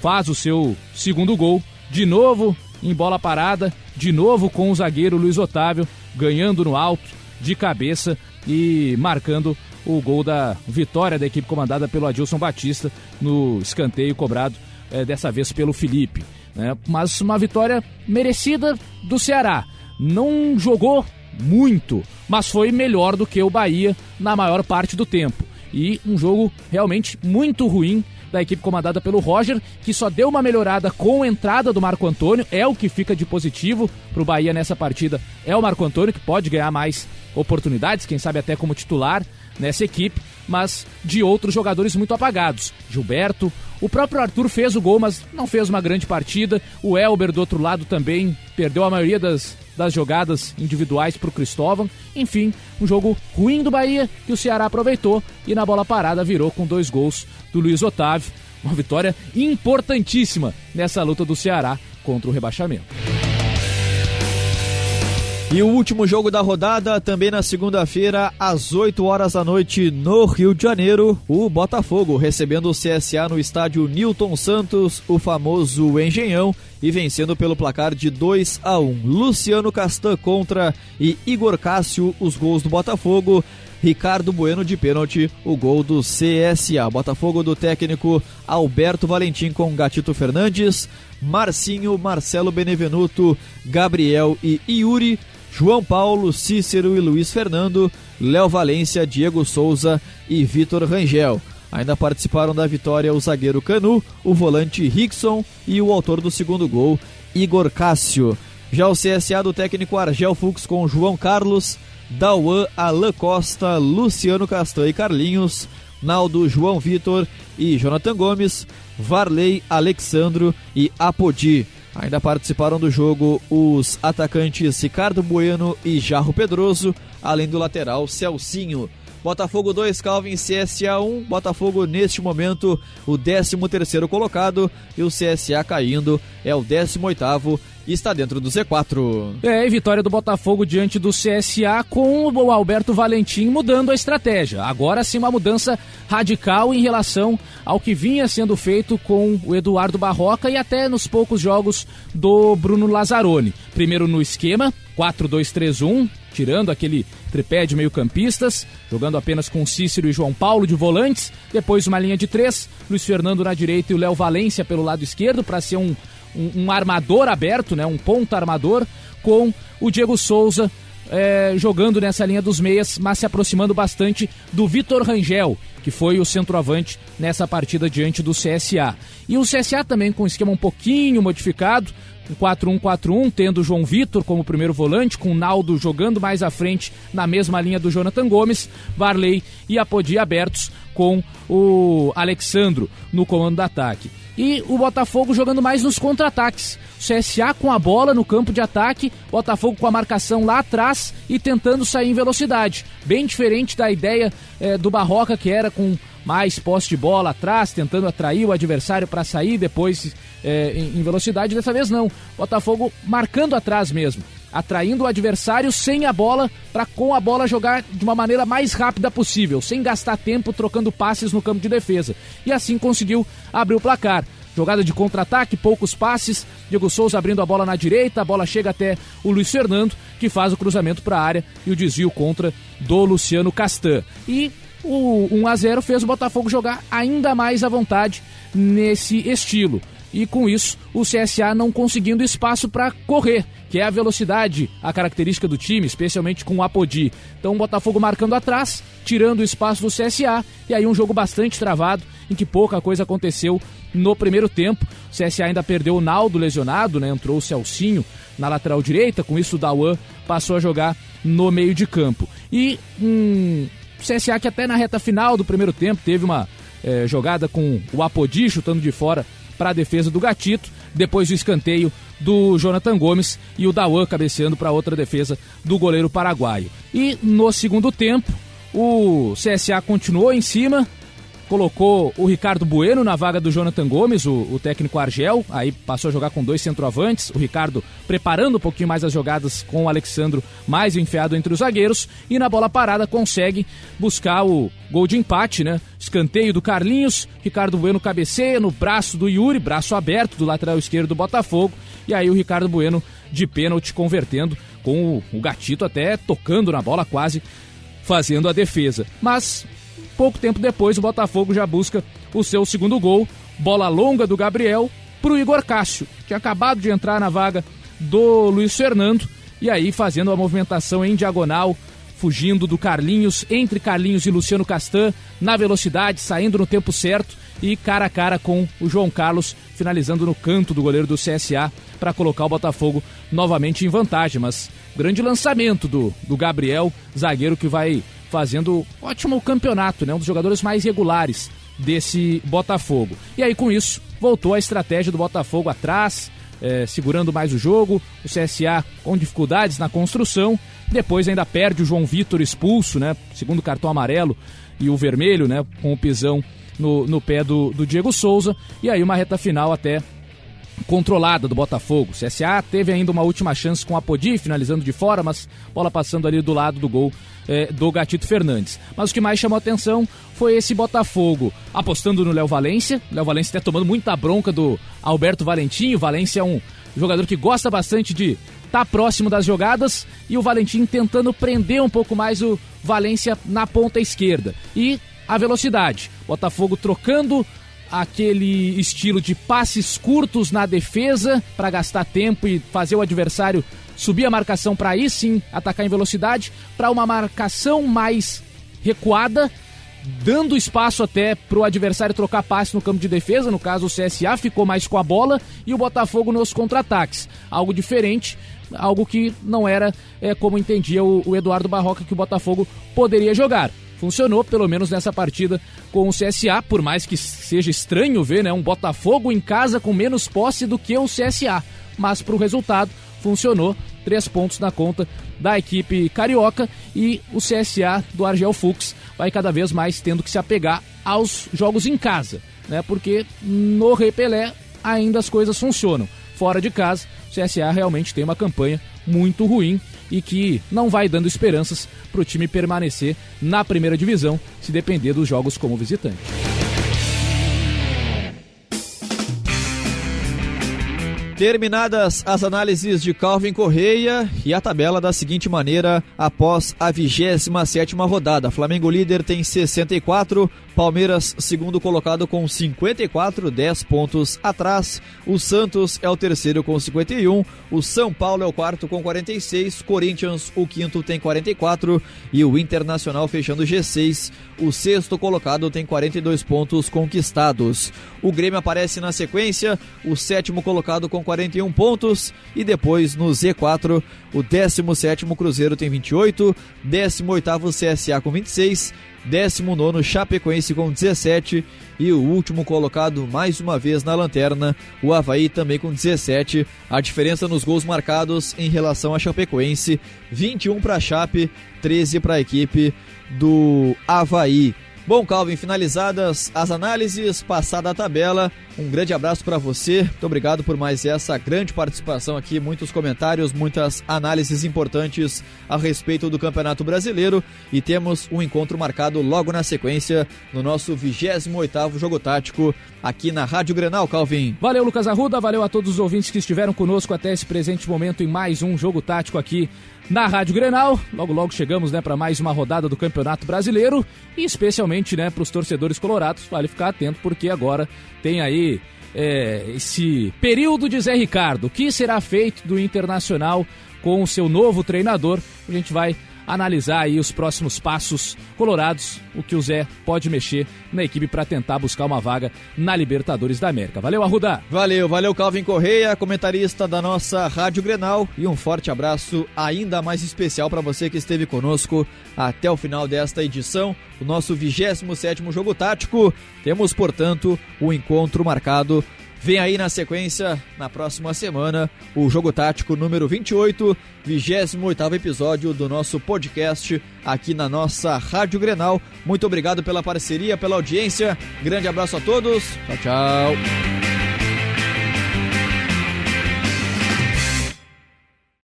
faz o seu segundo gol, de novo em bola parada, de novo com o zagueiro Luiz Otávio, ganhando no alto, de cabeça e marcando o gol da vitória da equipe comandada pelo Adilson Batista no escanteio cobrado é, dessa vez pelo Felipe. Né? mas uma vitória merecida do Ceará. Não jogou muito, mas foi melhor do que o Bahia na maior parte do tempo. E um jogo realmente muito ruim da equipe comandada pelo Roger, que só deu uma melhorada com a entrada do Marco Antônio, é o que fica de positivo para o Bahia nessa partida. É o Marco Antônio que pode ganhar mais oportunidades, quem sabe até como titular nessa equipe, mas de outros jogadores muito apagados. Gilberto, o próprio Arthur fez o gol, mas não fez uma grande partida. O Elber do outro lado também perdeu a maioria das, das jogadas individuais para o Cristóvão. Enfim, um jogo ruim do Bahia que o Ceará aproveitou e na bola parada virou com dois gols do Luiz Otávio. Uma vitória importantíssima nessa luta do Ceará contra o rebaixamento. E o último jogo da rodada, também na segunda-feira, às 8 horas da noite, no Rio de Janeiro, o Botafogo recebendo o CSA no estádio Newton Santos, o famoso Engenhão, e vencendo pelo placar de 2 a 1. Luciano Castan contra e Igor Cássio, os gols do Botafogo. Ricardo Bueno de pênalti, o gol do CSA. Botafogo do técnico Alberto Valentim com Gatito Fernandes, Marcinho, Marcelo Benevenuto, Gabriel e Yuri. João Paulo, Cícero e Luiz Fernando, Léo Valência, Diego Souza e Vitor Rangel. Ainda participaram da vitória o zagueiro Canu, o volante Rickson e o autor do segundo gol, Igor Cássio. Já o CSA do técnico Argel Fux com João Carlos, Dauan, Alain Costa, Luciano Castan e Carlinhos, Naldo, João Vitor e Jonathan Gomes, Varley, Alexandro e Apodi. Ainda participaram do jogo os atacantes Ricardo Bueno e Jarro Pedroso, além do lateral Celcinho. Botafogo 2, Calvin CSA 1. Botafogo neste momento o 13º colocado e o CSA caindo é o 18º e está dentro do Z4. É, e vitória do Botafogo diante do CSA com o Alberto Valentim mudando a estratégia. Agora sim uma mudança radical em relação ao que vinha sendo feito com o Eduardo Barroca e até nos poucos jogos do Bruno Lazzaroni. Primeiro no esquema 4-2-3-1, tirando aquele tripé de meio-campistas, jogando apenas com Cícero e João Paulo de volantes. Depois uma linha de três, Luiz Fernando na direita e o Léo Valência pelo lado esquerdo para ser um um, armador aberto, né, um ponta armador, com o Diego Souza é, jogando nessa linha dos meias, mas se aproximando bastante do Vitor Rangel, que foi o centroavante nessa partida diante do CSA. E o CSA também com um esquema um pouquinho modificado, um 4-1-4-1, tendo João Vitor como primeiro volante, com Naldo jogando mais à frente na mesma linha do Jonathan Gomes, Varley e Apodi abertos com o Alexandro no comando do ataque e o Botafogo jogando mais nos contra-ataques. CSA com a bola no campo de ataque, Botafogo com a marcação lá atrás e tentando sair em velocidade. Bem diferente da ideia é, do Barroca, que era com mais posse de bola atrás, tentando atrair o adversário para sair depois é, em velocidade. Dessa vez não. Botafogo marcando atrás mesmo atraindo o adversário sem a bola para com a bola jogar de uma maneira mais rápida possível, sem gastar tempo trocando passes no campo de defesa. E assim conseguiu abrir o placar. Jogada de contra-ataque, poucos passes. Diego Souza abrindo a bola na direita, a bola chega até o Luiz Fernando, que faz o cruzamento para a área e o desvio contra do Luciano Castan. E o 1 a 0 fez o Botafogo jogar ainda mais à vontade nesse estilo e com isso o CSA não conseguindo espaço para correr, que é a velocidade, a característica do time, especialmente com o Apodi. Então o Botafogo marcando atrás, tirando o espaço do CSA, e aí um jogo bastante travado, em que pouca coisa aconteceu no primeiro tempo. O CSA ainda perdeu o Naldo lesionado, né? entrou o Celcinho na lateral direita, com isso o Dawan passou a jogar no meio de campo. E um CSA que até na reta final do primeiro tempo teve uma é, jogada com o Apodi chutando de fora para a defesa do Gatito, depois do escanteio do Jonathan Gomes e o Dawan cabeceando para outra defesa do goleiro paraguaio. E no segundo tempo, o CSA continuou em cima, colocou o Ricardo Bueno na vaga do Jonathan Gomes, o, o, técnico Argel, aí passou a jogar com dois centroavantes, o Ricardo preparando um pouquinho mais as jogadas com o Alexandro mais enfiado entre os zagueiros, e na bola parada consegue buscar o gol de empate, né? Escanteio do Carlinhos, Ricardo Bueno cabeceia no braço do Yuri, braço aberto do lateral esquerdo do Botafogo, e aí o Ricardo Bueno de pênalti convertendo com o, o gatito até tocando na bola quase fazendo a defesa. Mas pouco tempo depois o Botafogo já busca o seu segundo gol, bola longa do Gabriel para o Igor Cássio, que tinha acabado de entrar na vaga do Luiz Fernando, e aí fazendo a movimentação em diagonal, fugindo do Carlinhos, entre Carlinhos e Luciano Castan, na velocidade, saindo no tempo certo e cara a cara com o João Carlos, finalizando no canto do goleiro do CSA para colocar o Botafogo novamente em vantagem. Mas grande lançamento do, do Gabriel, zagueiro que vai fazendo ótimo campeonato, né? um dos jogadores mais regulares desse Botafogo. E aí com isso voltou a estratégia do Botafogo atrás, é, segurando mais o jogo, o CSA com dificuldades na construção, depois ainda perde o João Vitor expulso, né? Segundo cartão amarelo e o vermelho, né? Com o pisão no, no pé do, do Diego Souza. E aí uma reta final até controlada do Botafogo. O CSA teve ainda uma última chance com a Podi, finalizando de fora, mas bola passando ali do lado do gol é, do Gatito Fernandes. Mas o que mais chamou atenção foi esse Botafogo apostando no Léo Valência. Léo Valência até tomando muita bronca do Alberto Valentim. O Valência é um jogador que gosta bastante de estar tá próximo das jogadas e o Valentim tentando prender um pouco mais o Valência na ponta esquerda. E a velocidade. Botafogo trocando aquele estilo de passes curtos na defesa para gastar tempo e fazer o adversário subir a marcação para aí sim atacar em velocidade, para uma marcação mais recuada, dando espaço até para o adversário trocar passe no campo de defesa, no caso o CSA ficou mais com a bola e o Botafogo nos contra-ataques. Algo diferente, algo que não era é, como entendia o, o Eduardo Barroca que o Botafogo poderia jogar funcionou, pelo menos nessa partida com o CSA, por mais que seja estranho ver né, um Botafogo em casa com menos posse do que o CSA. Mas para o resultado, funcionou. Três pontos na conta da equipe carioca e o CSA do Argel Fux vai cada vez mais tendo que se apegar aos jogos em casa, né? Porque no Repelé ainda as coisas funcionam. Fora de casa, o CSA realmente tem uma campanha muito ruim e que não vai dando esperanças para o time permanecer na primeira divisão se depender dos jogos como visitante. Terminadas as análises de Calvin Correia e a tabela da seguinte maneira após a 27 rodada. Flamengo líder tem 64, Palmeiras segundo colocado com 54, 10 pontos atrás. O Santos é o terceiro com 51, o São Paulo é o quarto com 46, Corinthians o quinto tem 44 e o Internacional fechando o G6. O sexto colocado tem 42 pontos conquistados. O Grêmio aparece na sequência, o sétimo colocado com 41 pontos. E depois no Z4, o 17 Cruzeiro tem 28, 18 CSA com 26, 19 Chapecoense com 17 e o último colocado mais uma vez na lanterna, o Havaí também com 17. A diferença nos gols marcados em relação a Chapecoense: 21 para Chape, 13 para a equipe do Havaí. Bom, Calvin, finalizadas as análises, passada a tabela, um grande abraço para você. Muito obrigado por mais essa grande participação aqui, muitos comentários, muitas análises importantes a respeito do Campeonato Brasileiro e temos um encontro marcado logo na sequência no nosso 28º jogo tático aqui na Rádio Grenal, Calvin. Valeu, Lucas Arruda, valeu a todos os ouvintes que estiveram conosco até esse presente momento em mais um jogo tático aqui na Rádio Grenal. Logo, logo chegamos né, para mais uma rodada do Campeonato Brasileiro e especialmente né, para os torcedores colorados. Vale ficar atento porque agora tem aí é, esse período de Zé Ricardo. O que será feito do Internacional com o seu novo treinador? A gente vai analisar aí os próximos passos colorados, o que o Zé pode mexer na equipe para tentar buscar uma vaga na Libertadores da América. Valeu, Arruda! Valeu, valeu, Calvin Correia, comentarista da nossa Rádio Grenal. E um forte abraço ainda mais especial para você que esteve conosco até o final desta edição, o nosso 27 jogo tático. Temos, portanto, o encontro marcado Vem aí na sequência, na próxima semana, o Jogo Tático número 28, 28 episódio do nosso podcast aqui na nossa Rádio Grenal. Muito obrigado pela parceria, pela audiência. Grande abraço a todos. Tchau, tchau.